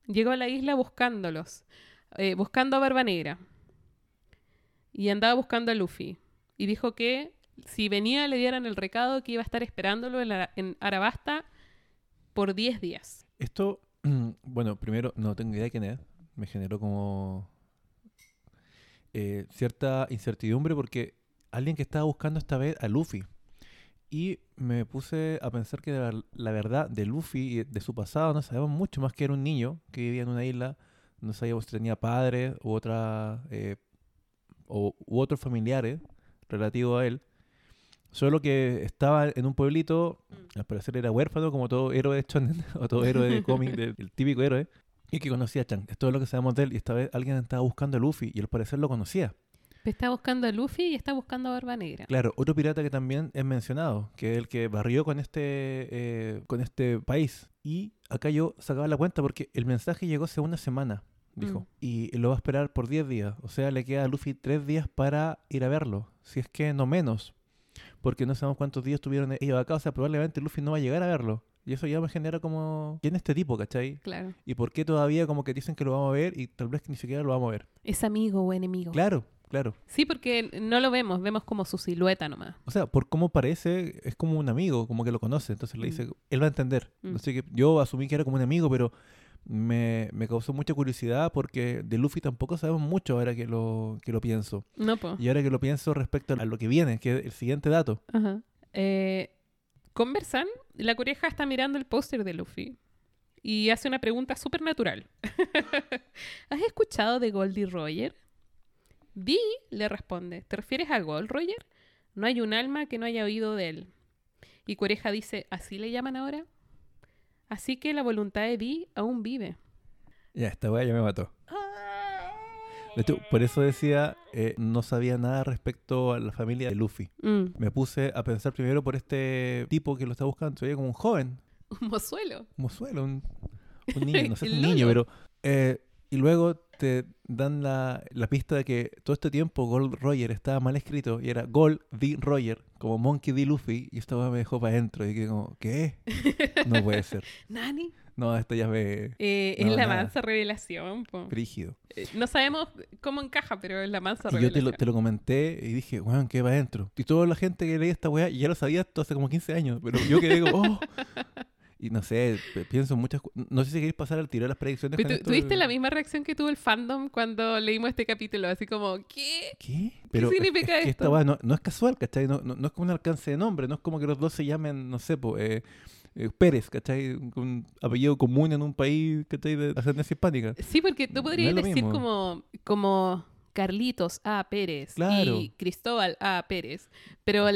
Llegó a la isla buscándolos, eh, buscando a Barba Negra. Y andaba buscando a Luffy. Y dijo que si venía le dieran el recado que iba a estar esperándolo en, la- en Arabasta por 10 días. Esto, <clears throat> bueno, primero no tengo idea de quién es. me generó como eh, cierta incertidumbre porque alguien que estaba buscando esta vez a Luffy. Y me puse a pensar que la, la verdad de Luffy y de su pasado no sabemos mucho más que era un niño que vivía en una isla. No sabíamos si tenía padres u otra eh, o, u otros familiares relativos a él. Solo que estaba en un pueblito, al parecer era huérfano, como todo héroe de shonen, <laughs> o todo héroe de cómic, <laughs> el típico héroe, y que conocía a Chan. Esto es lo que sabemos de él, y esta vez alguien estaba buscando a Luffy, y al parecer lo conocía. Está buscando a Luffy y está buscando a Barba Negra. Claro, otro pirata que también es mencionado, que es el que barrió con este, eh, con este país. Y acá yo sacaba la cuenta porque el mensaje llegó hace una semana, dijo. Mm. Y lo va a esperar por 10 días. O sea, le queda a Luffy 3 días para ir a verlo. Si es que no menos. Porque no sabemos cuántos días tuvieron ellos acá. O sea, probablemente Luffy no va a llegar a verlo. Y eso ya me genera como... ¿Quién es este tipo, cachai? Claro. ¿Y por qué todavía como que dicen que lo vamos a ver y tal vez que ni siquiera lo vamos a ver? ¿Es amigo o enemigo? Claro, claro. Sí, porque no lo vemos, vemos como su silueta nomás. O sea, por cómo parece, es como un amigo, como que lo conoce. Entonces le Mm. dice, él va a entender. Mm. Así que yo asumí que era como un amigo, pero me, me causó mucha curiosidad porque de Luffy tampoco sabemos mucho ahora que lo, que lo pienso. No, po. Y ahora que lo pienso respecto a lo que viene, que es el siguiente dato. Ajá. Eh, conversan, la coreja está mirando el póster de Luffy y hace una pregunta súper natural. <laughs> ¿Has escuchado de Goldie Roger? Dee le responde, ¿te refieres a Gold Roger? No hay un alma que no haya oído de él. Y Coreja dice, ¿así le llaman ahora? Así que la voluntad de Dee aún vive. Ya, esta weá ya me mató. De hecho, por eso decía, eh, no sabía nada respecto a la familia de Luffy. Mm, Me puse a pensar primero por este tipo que lo está buscando. Se veía como un joven, <laughs> un mozuelo. como suelo, un, un niño, no sé <laughs> un niño, pero... eh, y luego te dan la, la pista de que todo este tiempo Gold Roger estaba mal escrito y era Gold D. Roger, como Monkey D. Luffy, y esta me dejó para adentro. Y que como, ¿qué? <laughs> No puede ser. ¿Nani? No, esto ya me... Eh, No, es la nada. mansa revelación. po. Frígido. Eh, No sabemos cómo encaja, pero es la mansa Y yo te revelación. lo, te lo comenté y dije, weón, ¿qué va adentro? Y toda la gente que leía esta weá ya lo sabía esto hace como 15 años, pero yo quedé como, oh. Y no sé, pienso en muchas No sé si queréis pasar al tiro de las predicciones. Pero tú- ¿Tuviste la misma reacción que tuvo el fandom cuando leímos este capítulo? Así como, ¿qué? ¿Qué? Pero es- significa es que esta esto? weá no, no es casual, ¿cachai? No, no, no es como un alcance de nombre, no es como que los dos se llamen, no sé, po, eh, eh, Pérez, ¿cachai? Un apellido común en un país, ¿cachai? De ascendencia hispánica. Sí, porque tú podrías decir como, como Carlitos A. Pérez Claro. y Cristóbal A. Pérez. Pero,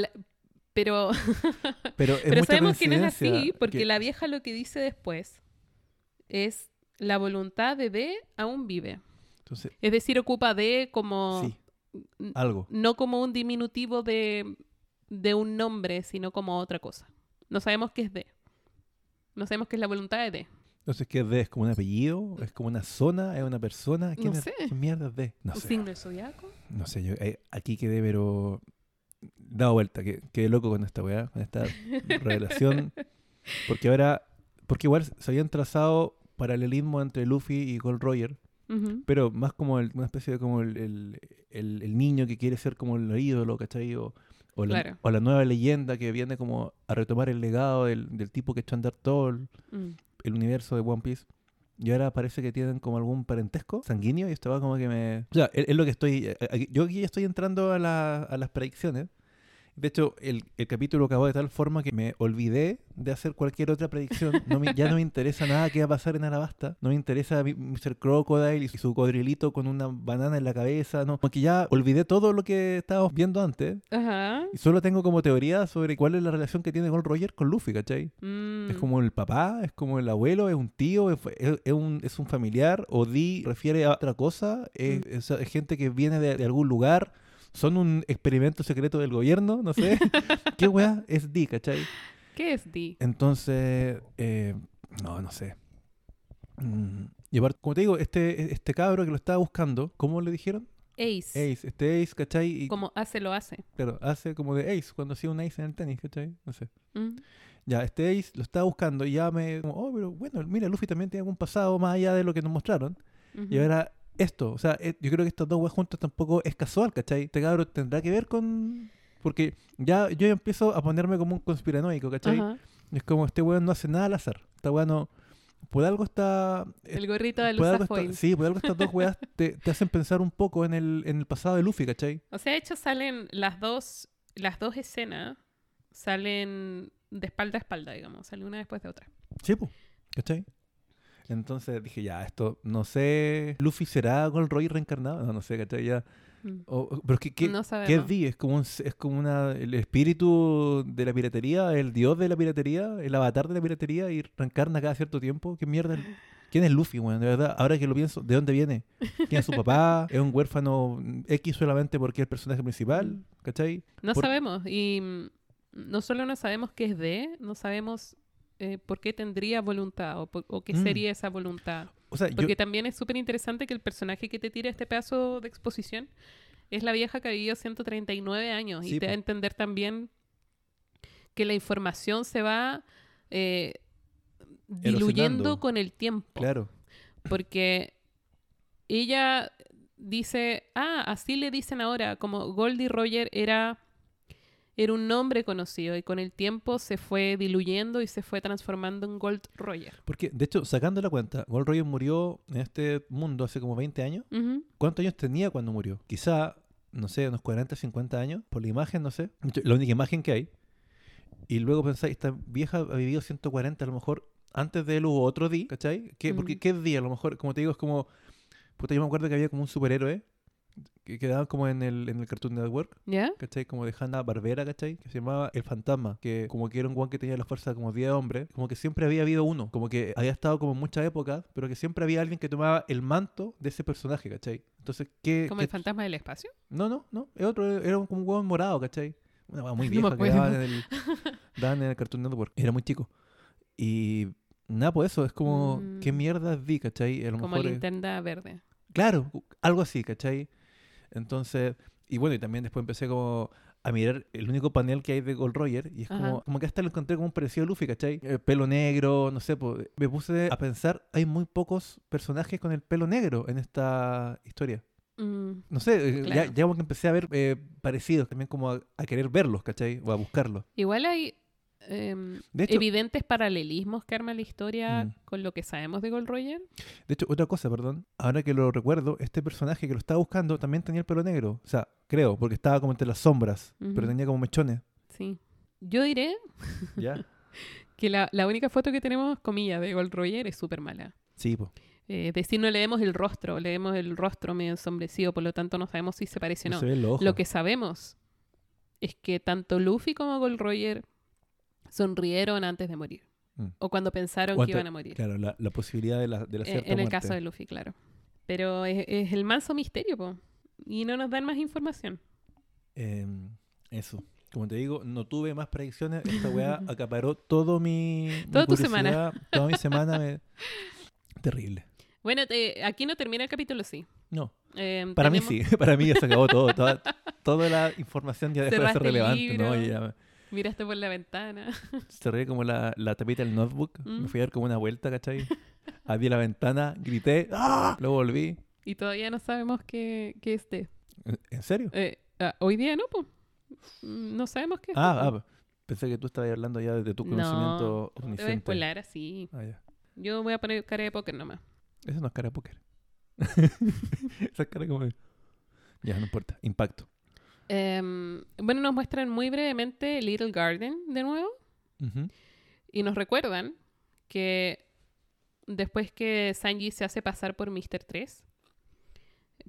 pero, <laughs> Pero, sabemos que no es así, porque que- la vieja lo que dice después es la voluntad de D aún vive. Entonces, Es decir, ocupa D como... sí, algo. no como un diminutivo de, de un nombre, sino como otra cosa. No sabemos qué es D. No sabemos qué es la voluntad de D. Entonces, ¿qué es D? ¿Es como un apellido? ¿Es como una zona? ¿Es una persona? ¿Quién No sé. ¿Qué mierda es D? No ¿Un sé. signo del zodiaco? No sé, yo eh, aquí quedé, pero dado vuelta, que quedé loco con esta weá, con esta <laughs> revelación. Porque ahora, porque igual se habían trazado paralelismo entre Luffy y Gold Roger, pero más como el- una especie de como el, el- el- el niño que quiere ser como el ídolo, ¿cachai? O, o la, Claro. o la nueva leyenda que viene como a retomar el legado del, del tipo que echó a andar todo el, Mm. el universo de One Piece. Y ahora parece que tienen como algún parentesco sanguíneo y esto va como que me... O sea, es, es lo que estoy... eh, aquí- yo aquí ya estoy entrando a, la- a las predicciones. De hecho, el, el capítulo acabó de tal forma que me olvidé de hacer cualquier otra predicción. No me- ya no me interesa nada que va a pasar en Alabasta. No me interesa Mr. Crocodile y su codrilito con una banana en la cabeza. No, porque ya olvidé todo lo que estábamos viendo antes. Ajá. Y solo tengo como teoría sobre cuál es la relación que tiene Gold Roger con Luffy, ¿cachai? Mm. Es como el papá, es como el abuelo, es un tío, es, es- es un, es un familiar, o Di refiere a otra cosa, es, Mm. es gente que viene de, de algún lugar, son un experimento secreto del gobierno, no sé. <laughs> ¿Qué weá es Di, cachai? ¿Qué es D? Entonces, eh, no, no sé. Mm, Y aparte, como te digo, este, este cabro que lo estaba buscando, ¿cómo le dijeron? Ace. Ace, este Ace, ¿cachai? Y, Como hace, lo hace. claro, hace como de Ace, cuando hacía un Ace en el tenis, ¿cachai? No sé. Mm. Ya, este Ace lo estaba buscando y ya me... Como, oh, pero bueno, mira, Luffy también tiene algún pasado más allá de lo que nos mostraron. Y ahora esto, o sea, eh, yo creo que estas dos weas juntas tampoco es casual, ¿cachai? Este cabro tendrá que ver con... Porque ya yo empiezo a ponerme como un conspiranoico, ¿cachai? Ajá. Es como este weón no hace nada al azar. Esta weá no, por algo está... El gorrito de Foil. sí, por algo estas dos weas <laughs> te, te hacen pensar un poco en el, en el pasado de Luffy, ¿cachai? O sea, de hecho salen las dos, las dos escenas, salen de espalda a espalda, digamos, sale una después de otra. Sí, pues, ¿cachai? Entonces dije, ya, esto, no sé, Luffy será Gold Roy reencarnado, no, no sé, ¿cachai? Ya, Mm. o- pero ¿qué, qué, no ¿qué es Di? Es como, un, es como una, el espíritu de la piratería, el dios de la piratería, el avatar de la piratería y reencarna cada cierto tiempo. ¿Qué mierda? <laughs> ¿Quién es Luffy, weón? De verdad, ahora que lo pienso, ¿de dónde viene? ¿Quién es su papá? ¿Es un huérfano X solamente porque es el personaje principal? ¿Cachai? No Por- sabemos. Y mm, no solo no sabemos qué es de, no sabemos eh, por qué tendría voluntad o, por- o qué Mm. sería esa voluntad. O sea, yo, Porque también es súper interesante que el personaje que te tira este pedazo de exposición es la vieja que ha vivido 139 años Sí, y te da a entender también que la información se va eh, diluyendo con el tiempo. claro, Porque ella dice, ah, así le dicen ahora, como Goldie Roger era, era un nombre conocido y con el tiempo se fue diluyendo y se fue transformando en Gold Roger. porque de hecho, sacando la cuenta, Gold Roger murió en este mundo hace como 20 años. Ujú. ¿Cuántos años tenía cuando murió? Quizá, no sé, unos 40, 50 años, por la imagen, no sé. La única imagen que hay. Y luego pensáis, esta vieja ha vivido 140, a lo mejor antes de él hubo otro día, ¿cachai? ¿Qué, porque Mm. ¿Qué día? A lo mejor, como te digo, es como... Puta, yo me acuerdo que había como un superhéroe que quedaba como en el, en el Cartoon Network, ¿Ya? ¿cachai? Como de Hanna Barbera, ¿cachai? Que se llamaba El Fantasma, que como que era un guan que tenía la fuerza como 10 hombres, como que siempre había habido uno, como que había estado como en muchas épocas, pero que siempre había alguien que tomaba el manto de ese personaje, ¿cachai? Entonces, ¿qué...? Como qué- el fantasma del espacio. no, no, no. Es otro, era un- como un hueón morado, ¿cachai? Una hueá muy <laughs> No vieja me que daban en, el, daban en el Cartoon Network. Era muy chico. Y nada, pues eso, es como, Mm. ¿qué mierda vi, cachai? A lo Como mejor es- linterna verde. Claro, algo así, ¿cachai? Entonces, y bueno, y también después empecé como a mirar el único panel que hay de Gold Roger y es como, Ajá. como que hasta lo encontré como un parecido a Luffy, ¿cachai? El pelo negro, no sé, pues, me puse a pensar, hay muy pocos personajes con el pelo negro en esta historia. Mm, No sé, eh, ya, Claro. ya como que empecé a ver eh, parecidos, también como a, a querer verlos, ¿cachai? O a buscarlos. Igual hay em, hecho- evidentes paralelismos que arma la historia Mm. con lo que sabemos de Gold Roger. De hecho, otra cosa, perdón, ahora que lo recuerdo, este personaje que lo estaba buscando también tenía el pelo negro. O sea, creo, porque estaba como entre las sombras, pero tenía como mechones. Sí. Yo diré <laughs> ¿Ya? <laughs> que la, la única foto que tenemos, comillas, de Gold Roger es súper mala. Sí, pues. Eh, es decir, no leemos el rostro, leemos el rostro medio ensombrecido, por lo tanto no sabemos si se parece o no. se. Lo que sabemos es que tanto Luffy como Gold Roger sonrieron antes de morir. Mm. O cuando pensaron O que iban a morir. Claro, la, la posibilidad de la, de la Eh, cierta en el muerte. caso de Luffy, claro. Pero es, es el manso misterio, po. Y no nos dan más información. Em, eso. Como te digo, no tuve más predicciones. Esta weá <laughs> acaparó todo mi. mi Toda tu semana. Toda mi semana. me- <laughs> Terrible. Bueno, te- aquí no termina el capítulo, sí. No, Eh, para mí tenemos- sí. <laughs> Para mí ya se acabó todo. Toda, toda la información ya dejó de ser relevante. ¿no? ya Miraste por la ventana. <laughs> cerré como la, la tapita del notebook. Mm. Me fui a dar como una vuelta, ¿cachai? Abrí la ventana, grité. ¡Ah! Luego volví. y todavía no sabemos qué, qué es de. ¿En- ¿En serio? Eh, ah, hoy día no, pues. No sabemos qué es. Ah, ah, pensé que tú estabas hablando ya de tu No, conocimiento Te voy a omnisciente. así. Ah, ya. Yo voy a poner cara de póker nomás. Eso no es cara de póker. <laughs> Esa es cara como de... Ya, no importa. Impacto. Em, bueno, nos muestran muy brevemente Little Garden de nuevo. Y nos recuerdan que después que Sanji se hace pasar por Mr. 3,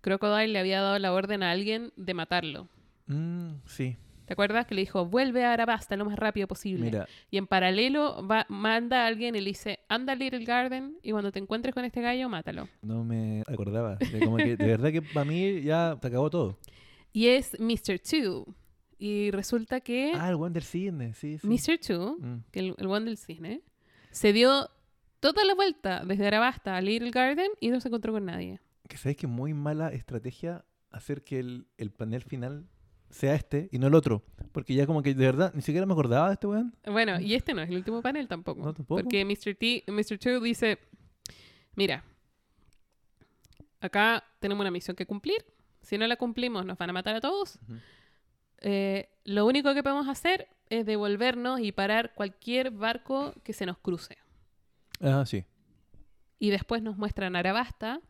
Crocodile le había dado la orden a alguien de matarlo. Mm, sí, ¿Te acuerdas? Que le dijo, vuelve a Arabasta lo más rápido posible. mira, Y en paralelo va, manda a alguien y le dice, anda a Little Garden y cuando te encuentres con este gallo, mátalo. no me acordaba. De, como que, de verdad que para mí ya te acabó todo. Y es Mr. 2. Y resulta que Ah, el Wonder Cisne, sí, sí. Mr. 2, Mm. que el, el one del cisne, se dio toda la vuelta desde Arabasta a Little Garden y no se encontró con nadie. Que sabes que muy mala estrategia hacer que el, el panel final sea este y no el otro. Porque ya como que de verdad ni siquiera me acordaba de este weón. Bueno, y este no es el último panel tampoco. No, tampoco. Porque Mr. T, Mr. 2 dice, mira, acá tenemos una misión que cumplir. Si no la cumplimos, nos van a matar a todos. Eh, lo único que podemos hacer es devolvernos y parar cualquier barco que se nos cruce. Ah, sí. Y después nos muestran Arabasta,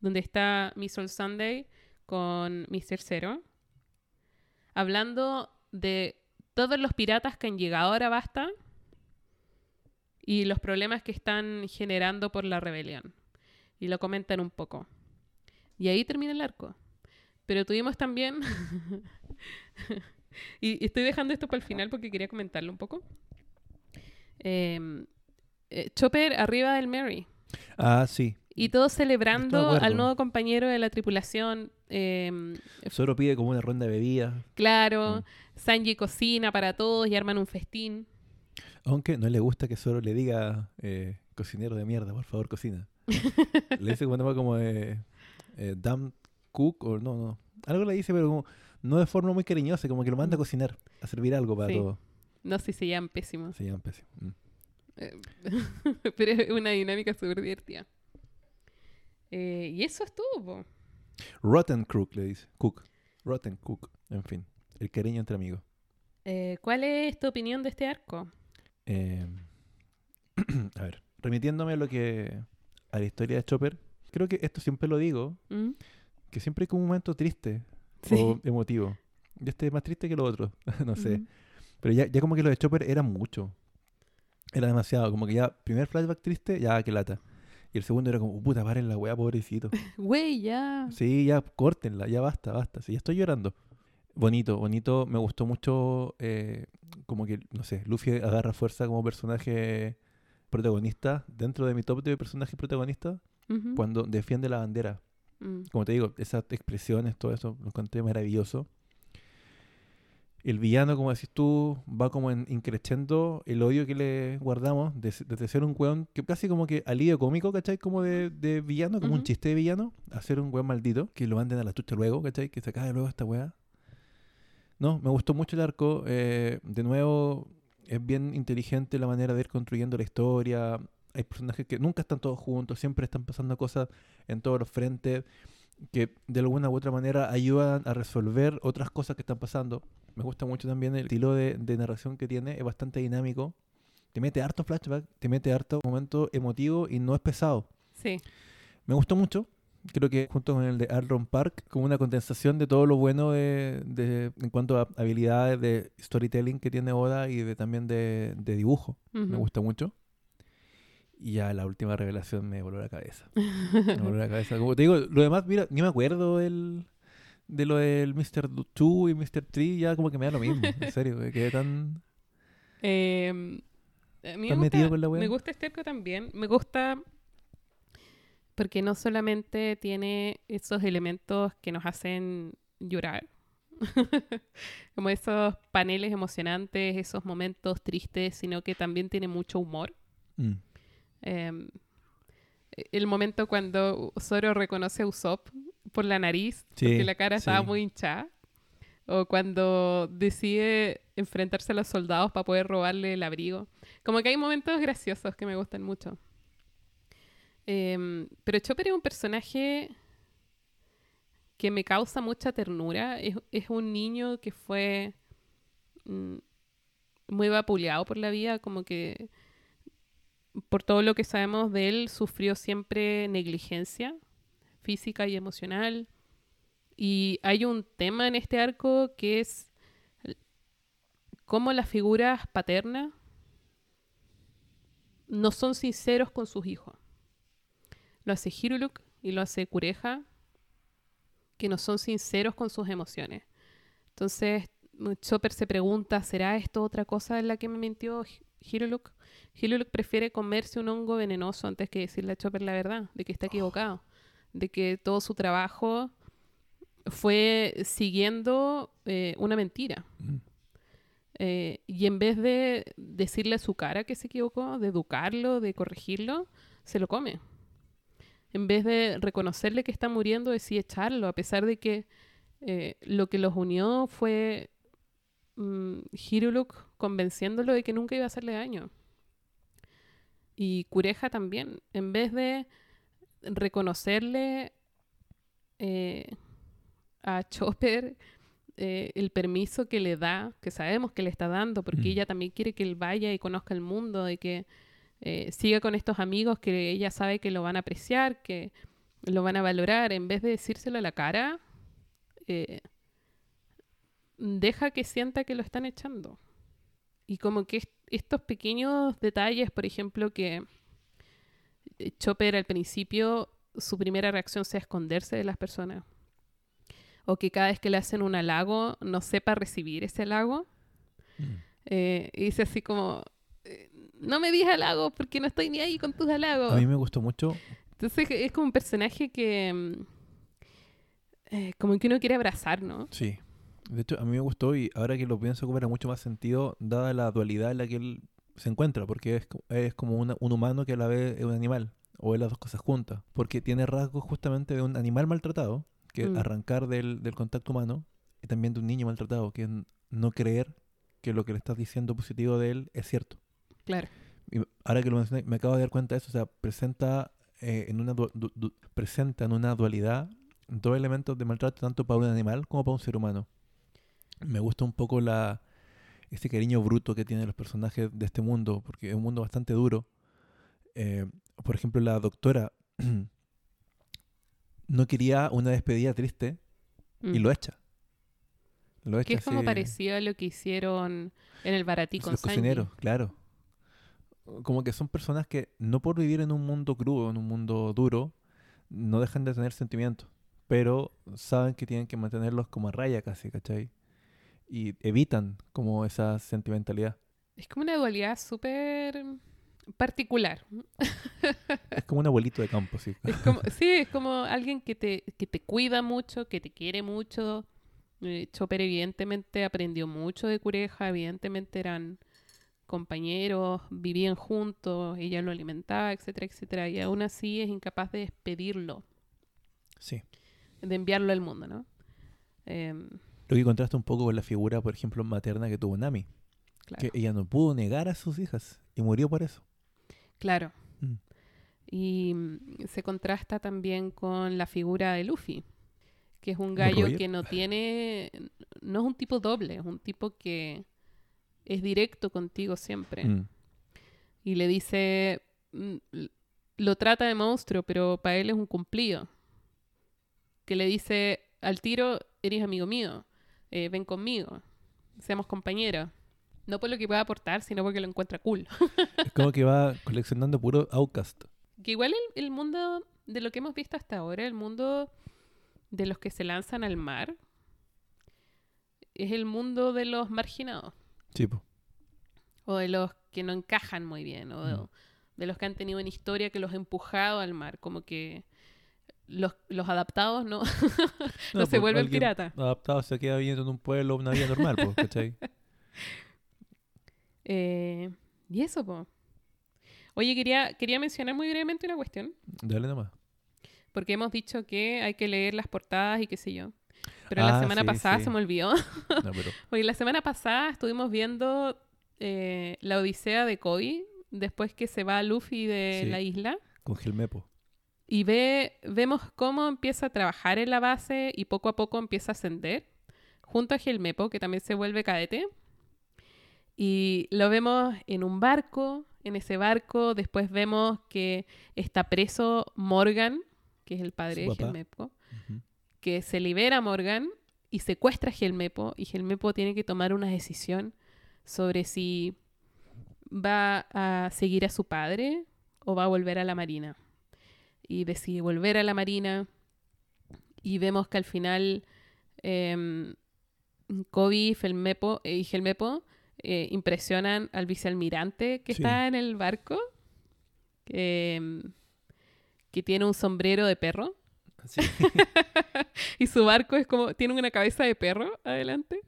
donde está Miss All Sunday con Mr. Zero, hablando de todos los piratas que han llegado a Arabasta y los problemas que están generando por la rebelión. Y lo comentan un poco. Y ahí termina el arco. Pero tuvimos también... <laughs> y, y estoy dejando esto para el final porque quería comentarlo un poco. Em, eh, Chopper arriba del Mary. Ah, sí. Y todos celebrando al nuevo compañero de la tripulación. em, Solo pide como una ronda de bebidas. claro, Mm. Sanji cocina para todos y arman un festín. Aunque no le gusta que solo le diga eh, cocinero de mierda, por favor, cocina. <laughs> le dice como tema como de eh, damn cook o no, no. Algo le dice, pero como, no de forma muy cariñosa, como que lo manda a cocinar, a servir algo para Sí. todo. No si se llaman pésimos. Se llama pésimo. Mm. Eh, <laughs> pero es una dinámica súper divertida. Eh, y eso es todo, po. Rotten Cook le dice. Cook. Rotten Cook. En fin. El cariño entre amigos. Eh, ¿Cuál es tu opinión de este arco? Eh, <clears throat> a ver, remitiéndome a lo que. a la historia de Chopper, creo que esto siempre lo digo, ¿Mm? Que siempre hay como un momento triste Sí. o emotivo. Y este es más triste que lo otro, <laughs> no sé. Pero ya, ya como que lo de Chopper era mucho. Era demasiado. Como que ya, primer flashback triste, ya que lata. Y el segundo era como, "Oh, puta, paren la weá, pobrecito. <laughs> Güey, ya. Sí, ya córtenla, ya basta, basta. Sí, ya estoy llorando. Bonito, bonito. Me gustó mucho, eh, como que, no sé, Luffy agarra fuerza como personaje protagonista dentro de mi top de personajes protagonistas cuando defiende la bandera. Mm. Como te digo, esas expresiones, todo eso, lo encontré maravilloso. El villano, como decís tú, va como en increciendo el odio que le guardamos de- desde ser un weón que casi como que alivio cómico, ¿cachai? Como de, de villano, como un Ujú. chiste de villano, a ser un weón maldito, que lo manden a la chucha luego, ¿cachai? Que se acabe luego esta weá. No, me gustó mucho el arco. eh, de nuevo, es bien inteligente la manera de ir construyendo la historia. Hay personajes que nunca están todos juntos, siempre están pasando cosas en todos los frentes que de alguna u otra manera ayudan a resolver otras cosas que están pasando. Me gusta mucho también el estilo de, de narración que tiene, es bastante dinámico. Te mete harto flashback, te mete harto momento emotivo y no es pesado. Sí. Me gustó mucho. Creo que junto con el de Arlon Park, como una condensación de todo lo bueno de, de- en cuanto a habilidades de storytelling que tiene Oda y de, también de, dibujo. Me Ujú. gusta mucho. Y ya la última revelación me voló la cabeza. Me voló la <laughs> cabeza. Como te digo, lo demás, mira, ni me acuerdo del, de lo del Mr. 2 y Mr. 3, ya como que me da lo mismo. En <laughs> serio, me quedé tan... Em, a mí me ¿Estás metido gusta, con la me gusta este arco también. Me gusta porque no solamente tiene esos elementos que nos hacen llorar, <laughs> como esos paneles emocionantes, esos momentos tristes, sino que también tiene mucho humor. Mm. Em, el momento cuando Zoro reconoce a Usopp por la nariz, Sí, porque la cara estaba muy hinchada. O cuando decide enfrentarse a los soldados para poder robarle el abrigo. Como que hay momentos graciosos que me gustan mucho. Em, pero Chopper es un personaje que me causa mucha ternura. Es, es un niño que fue mm, muy vapuleado por la vida, como que por todo lo que sabemos de él, sufrió siempre negligencia física y emocional. Y hay un tema en este arco que es cómo las figuras paternas no son sinceros con sus hijos. Lo hace Hiruluk y lo hace Kureha, que no son sinceros con sus emociones. Entonces, Chopper se pregunta, ¿será esto otra cosa en la que me mintió Hi- Hiruluk? Hiruluk prefiere comerse un hongo venenoso antes que decirle a Chopper la verdad, de que está equivocado, de que todo su trabajo fue siguiendo eh, una mentira. Mm. Eh, y en vez de decirle a su cara que se equivocó, de educarlo, de corregirlo, se lo come. En vez de reconocerle que está muriendo, decide echarlo, a pesar de que eh, lo que los unió fue mm, Hiruluk convenciéndolo de que nunca iba a hacerle daño. Y Cureja también, en vez de reconocerle eh, a Chopper eh, el permiso que le da, que sabemos que le está dando, porque Mm. ella también quiere que él vaya y conozca el mundo, y que eh, siga con estos amigos que ella sabe que lo van a apreciar, que lo van a valorar, en vez de decírselo a la cara, eh, deja que sienta que lo están echando. Y como que est- estos pequeños detalles, por ejemplo, que eh, Chopper al principio, su primera reacción sea esconderse de las personas. O que cada vez que le hacen un halago, no sepa recibir ese halago. Mm. Eh, y dice así como, eh, no me digas halagos porque no estoy ni ahí con tus halagos. A mí me gustó mucho. Entonces es como un personaje que mm, eh, como que uno quiere abrazar, ¿no? Sí. De hecho, a mí me gustó y ahora que lo pienso cobra mucho más sentido dada la dualidad en la que él se encuentra, porque es, es como una- un humano que a la vez es un animal, o es las dos cosas juntas, porque tiene rasgos justamente de un animal maltratado, que Mm. arrancar del, del contacto humano, y también de un niño maltratado, que es no creer que lo que le estás diciendo positivo de él es cierto. Claro. Y ahora que lo mencioné, me acabo de dar cuenta de eso. O sea, presenta, eh, en una presenta en una dualidad dos elementos de maltrato tanto para un animal como para un ser humano. Me gusta un poco la ese cariño bruto que tienen los personajes de este mundo, porque es un mundo bastante duro. Eh, por ejemplo, la doctora <clears throat> no quería una despedida triste y Mm. lo echa. Lo echa Que es como parecido a lo que hicieron en el Baratí con los Sanji. cocineros, claro. Como que son personas que no por vivir en un mundo crudo, en un mundo duro, no dejan de tener sentimientos, pero saben que tienen que mantenerlos como a raya casi, ¿cachai? Y evitan como esa sentimentalidad. Es como una dualidad súper particular. Es como un abuelito de campo, sí. Es como, sí, es como alguien que te, que te cuida mucho, que te quiere mucho. Eh, Chopper evidentemente aprendió mucho de Cureja, evidentemente eran compañeros, vivían juntos, ella lo alimentaba, etcétera, etcétera, y aún así es incapaz de despedirlo, Sí. de enviarlo al mundo, ¿no? Em, Lo que contrasta un poco con la figura, por ejemplo, materna que tuvo Nami, claro. que ella no pudo negar a sus hijas y murió por eso. Claro. Mm. Y mm, se contrasta también con la figura de Luffy, que es un gallo Roger. que no tiene, no es un tipo doble, es un tipo que es directo contigo siempre. Mm. Y le dice, lo trata de monstruo, pero para él es un cumplido. Que le dice, al tiro, eres amigo mío, eh, ven conmigo, seamos compañeros. No por lo que pueda aportar, sino porque lo encuentra cool. Es como que va coleccionando puro outcast. Que igual el, el mundo de lo que hemos visto hasta ahora, el mundo de los que se lanzan al mar, es el mundo de los marginados, Sí, po. o de los que no encajan muy bien, o de, Mm. de los que han tenido una historia que los ha empujado al mar, como que los, los adaptados <laughs> no, no, se pues, vuelven piratas. Adaptado se queda viviendo en un pueblo una vida normal, po, ¿cachai? <laughs> Eh, y eso, po. Oye, quería, quería mencionar muy brevemente una cuestión, Dale nomás. porque hemos dicho que hay que leer las portadas y qué sé yo. Pero la Ah, semana sí, pasada sí. se me olvidó. <laughs> No, pero Porque la semana pasada estuvimos viendo eh, la odisea de Kobe, después que se va Luffy de Sí. la isla, con Gelmepo. Y ve, vemos cómo empieza a trabajar en la base y poco a poco empieza a ascender, junto a Gelmepo, que también se vuelve cadete. Y lo vemos en un barco, en ese barco, después vemos que está preso Morgan, que es el padre de. Gelmepo que se libera Morgan y secuestra a Helmepo y Helmepo tiene que tomar una decisión sobre si va a seguir a su padre o va a volver a la marina. Y decide volver a la marina y vemos que al final em, Kobe Felmepo, eh, y Helmepo eh, impresionan al vicealmirante que Sí. está en el barco, que, em, que tiene un sombrero de perro. Sí. <laughs> y su barco es como, tiene una cabeza de perro adelante.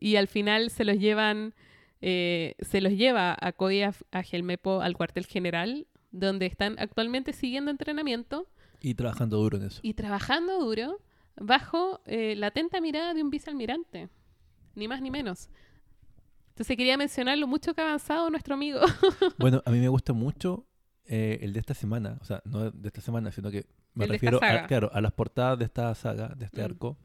Y al final se los llevan, eh, se los lleva a Kobe y a, a Gelmepo al cuartel general, donde están actualmente siguiendo entrenamiento y trabajando duro en eso. y trabajando duro bajo eh, la atenta mirada de un vicealmirante. Ni más ni menos. Entonces quería mencionar lo mucho que ha avanzado nuestro amigo. <laughs> Bueno, a mí me gusta mucho eh, el de esta semana. O sea, no de esta semana, sino que me El refiero a, claro, a las portadas de esta saga, de este Mm. arco,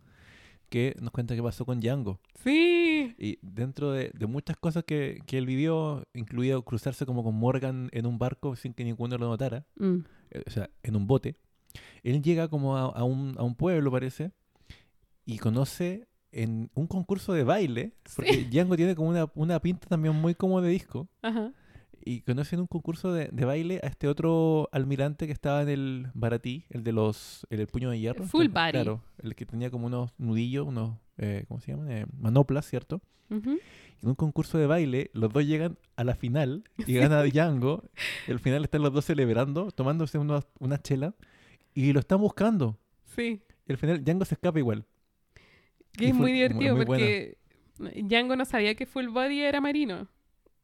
que nos cuenta qué pasó con Django. Sí. Y dentro de, de muchas cosas que, que él vivió, incluido cruzarse como con Morgan en un barco sin que ninguno lo notara, Mm. eh, o sea, en un bote, él llega como a, a un, a un pueblo, parece, y conoce en un concurso de baile, porque Django tiene como una, una pinta también muy como de disco, Ajá. Y conoce en un concurso de, de baile a este otro almirante que estaba en el Baratí, el de los, el puño de hierro. Full body. Claro, el que tenía como unos nudillos, unos, eh, ¿cómo se llaman? Eh, manoplas, ¿cierto? Ujú. En un concurso de baile, los dos llegan a la final y gana <laughs> Django. y al final están los dos celebrando, tomándose unos, una chela y lo están buscando. Sí. Y al final Django se escapa igual. Que es muy divertido muy porque Django no sabía que Full Body era marino.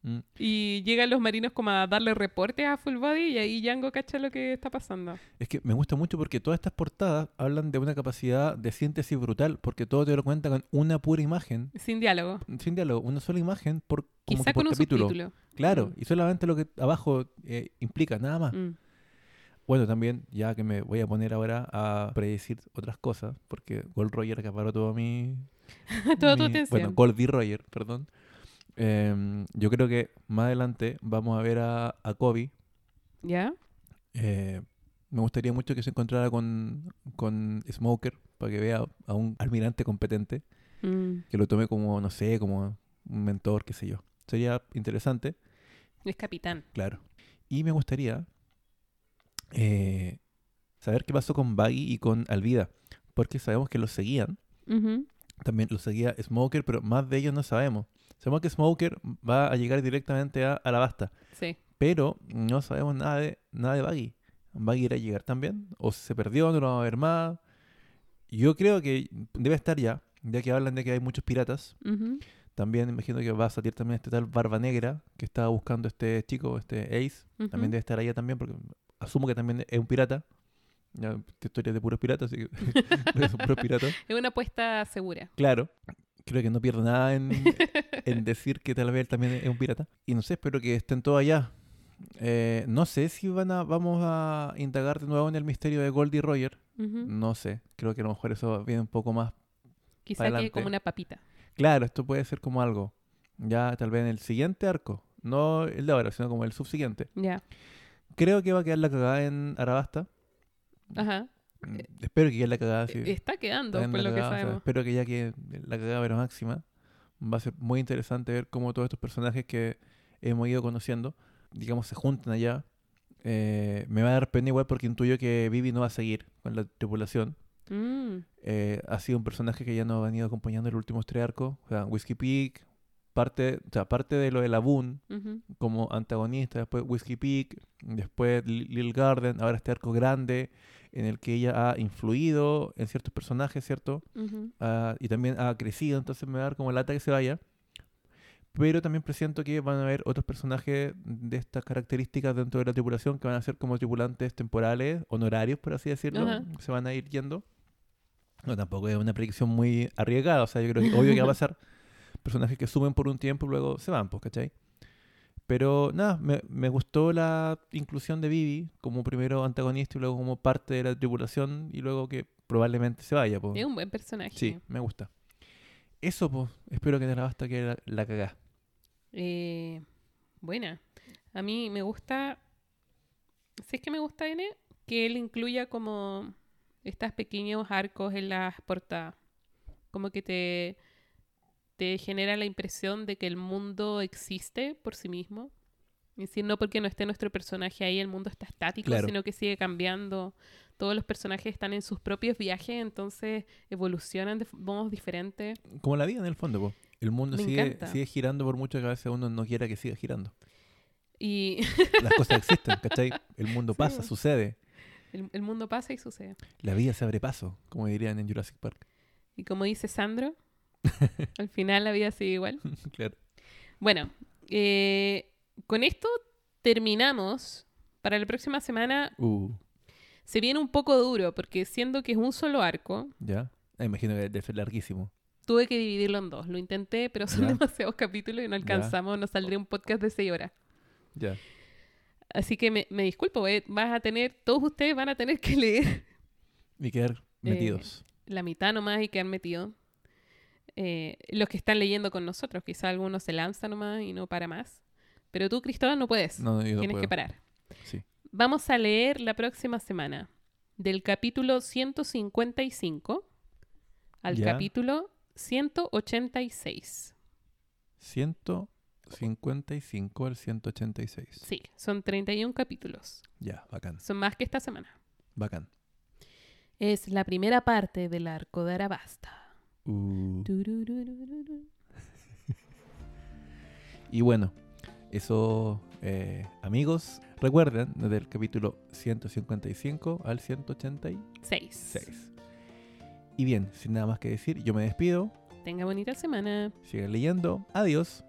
Mm. Y llegan los marinos como a darle reportes a Full Body y ahí Django cacha lo que está pasando. Es que me gusta mucho porque todas estas portadas hablan de una capacidad de síntesis brutal, porque todo te lo cuenta con una pura imagen, Sin diálogo. sin diálogo, una sola imagen por, como Quizá por con un capítulo. subtítulo. Claro, Mm. y solamente lo que abajo eh, implica, nada más. Mm. Bueno, también, ya que me voy a poner ahora a predecir otras cosas, porque Gold Roger acaparó todo mi... <laughs> Toda tu mi- atención. Bueno, Gold D. Roger, perdón. Em, yo creo que más adelante vamos a ver a, a Kobe. ¿Ya? Eh, me gustaría mucho que se encontrara con, con Smoker para que vea a un almirante competente, Mm. que lo tome como, no sé, como un mentor, qué sé yo. Sería interesante. Es capitán. Claro. Y me gustaría eh, saber qué pasó con Baggy y con Alvida. Porque sabemos que los seguían. También los seguía Smoker, pero más de ellos no sabemos. Sabemos que Smoker va a llegar directamente a Alabasta. Sí. Pero no sabemos nada de, nada de Baggy. ¿Baggy irá a llegar también? ¿O se perdió? ¿No lo vamos a ver más? Yo creo que debe estar ya. Ya que hablan de que hay muchos piratas. También imagino que va a salir también este tal Barba Negra que estaba buscando este chico, este Ace. También debe estar allá también, porque asumo que también es un pirata. Ya, historia de puros piratas, así que <laughs> puros piratas. Es una apuesta segura. Claro. Creo que no pierdo nada en, <laughs> en decir que tal vez él también es un pirata. Y no sé, espero que estén todos allá. Eh, no sé si van a, vamos a indagar de nuevo en el misterio de Goldie Roger. No sé. Creo que a lo mejor eso viene un poco más. Quizá que como una papita. Claro, esto puede ser como algo. Ya tal vez en el siguiente arco. No el de ahora, sino como el subsiguiente. Ya. Creo que va a quedar la cagada en Arabasta. Ajá. Mm, Espero que quede la cagada. sí. Eh, Está quedando, Está por lo que cagada, o sea, sabemos. espero que ya que la cagada pero máxima. Va a ser muy interesante ver cómo todos estos personajes que hemos ido conociendo, digamos, se juntan allá. Eh, me va a dar pena igual porque intuyo que Vivi no va a seguir con la tripulación. Mm. Eh, ha sido un personaje que ya nos ha venido acompañando en los últimos tres arcos. O sea, Whiskey Peak, parte, o sea, parte de lo de la Boon como antagonista, después Whiskey Peak, después Li- Little Garden, ahora este arco grande en el que ella ha influido en ciertos personajes, ¿cierto? Ah, y también ha crecido, entonces me va a dar como lata que se vaya. Pero también presiento que van a haber otros personajes de estas características dentro de la tripulación que van a ser como tripulantes temporales, honorarios, por así decirlo. Se van a ir yendo. No, tampoco es una predicción muy arriesgada. O sea, yo creo que obvio que va a <laughs> pasar. Personajes que suben por un tiempo y luego se van, pues, ¿cachai? Pero nada, me, me gustó la inclusión de Vivi como primero antagonista y luego como parte de la tripulación y luego que probablemente se vaya, pues. Es un buen personaje. Sí, me gusta. Eso, pues. Espero que de la basta que la, la. Eh, buena. A mí me gusta. Si es que me gusta N, que él incluya como estos pequeños arcos en las portadas. Como que te, te genera la impresión de que el mundo existe por sí mismo. Es decir, no porque no esté nuestro personaje ahí, el mundo está estático, Claro. sino que sigue cambiando. Todos los personajes están en sus propios viajes, entonces evolucionan de modos diferentes. Como la vida en el fondo, pues. El mundo Me sigue, encanta. sigue girando por mucho que a veces uno no quiera que siga girando. Y <laughs> Las cosas existen, ¿cachai? El mundo pasa, po. sucede. el, el mundo pasa y sucede. La vida se abre paso, como dirían en Jurassic Park. Y como dice Sandro, <laughs> al final la vida sigue igual. <laughs> claro. Bueno, eh, con esto terminamos. Para la próxima semana Uh, se viene un poco duro, porque siendo que es un solo arco, ya. Ah, imagino que debe ser larguísimo. tuve que dividirlo en dos. Lo intenté, pero son Ya. demasiados capítulos y no alcanzamos. Nos saldría un podcast de seis horas. Ya. Así que me, me disculpo, eh, vas a tener, todos ustedes van a tener que leer Y quedar <laughs> metidos. la mitad nomás y quedar metidos. Eh, los que están leyendo con nosotros. Quizá algunos se lanzan nomás y no para más. Pero tú, Cristóbal, no puedes. No, yo no Tienes puedo. que parar. Sí. Vamos a leer la próxima semana del capítulo 155 al Ya. capítulo 186. 155 al 186. Sí, son 31 capítulos. Ya, bacán, Son más que esta semana. bacán. Es la primera parte del arco de Arabasta. Uh. <laughs> Y bueno, eso, eh, amigos, recuerden desde el capítulo 155 al 186. Seis. Y bien, sin nada más que decir, yo me despido. Tenga bonita semana. Sigan leyendo. Adiós.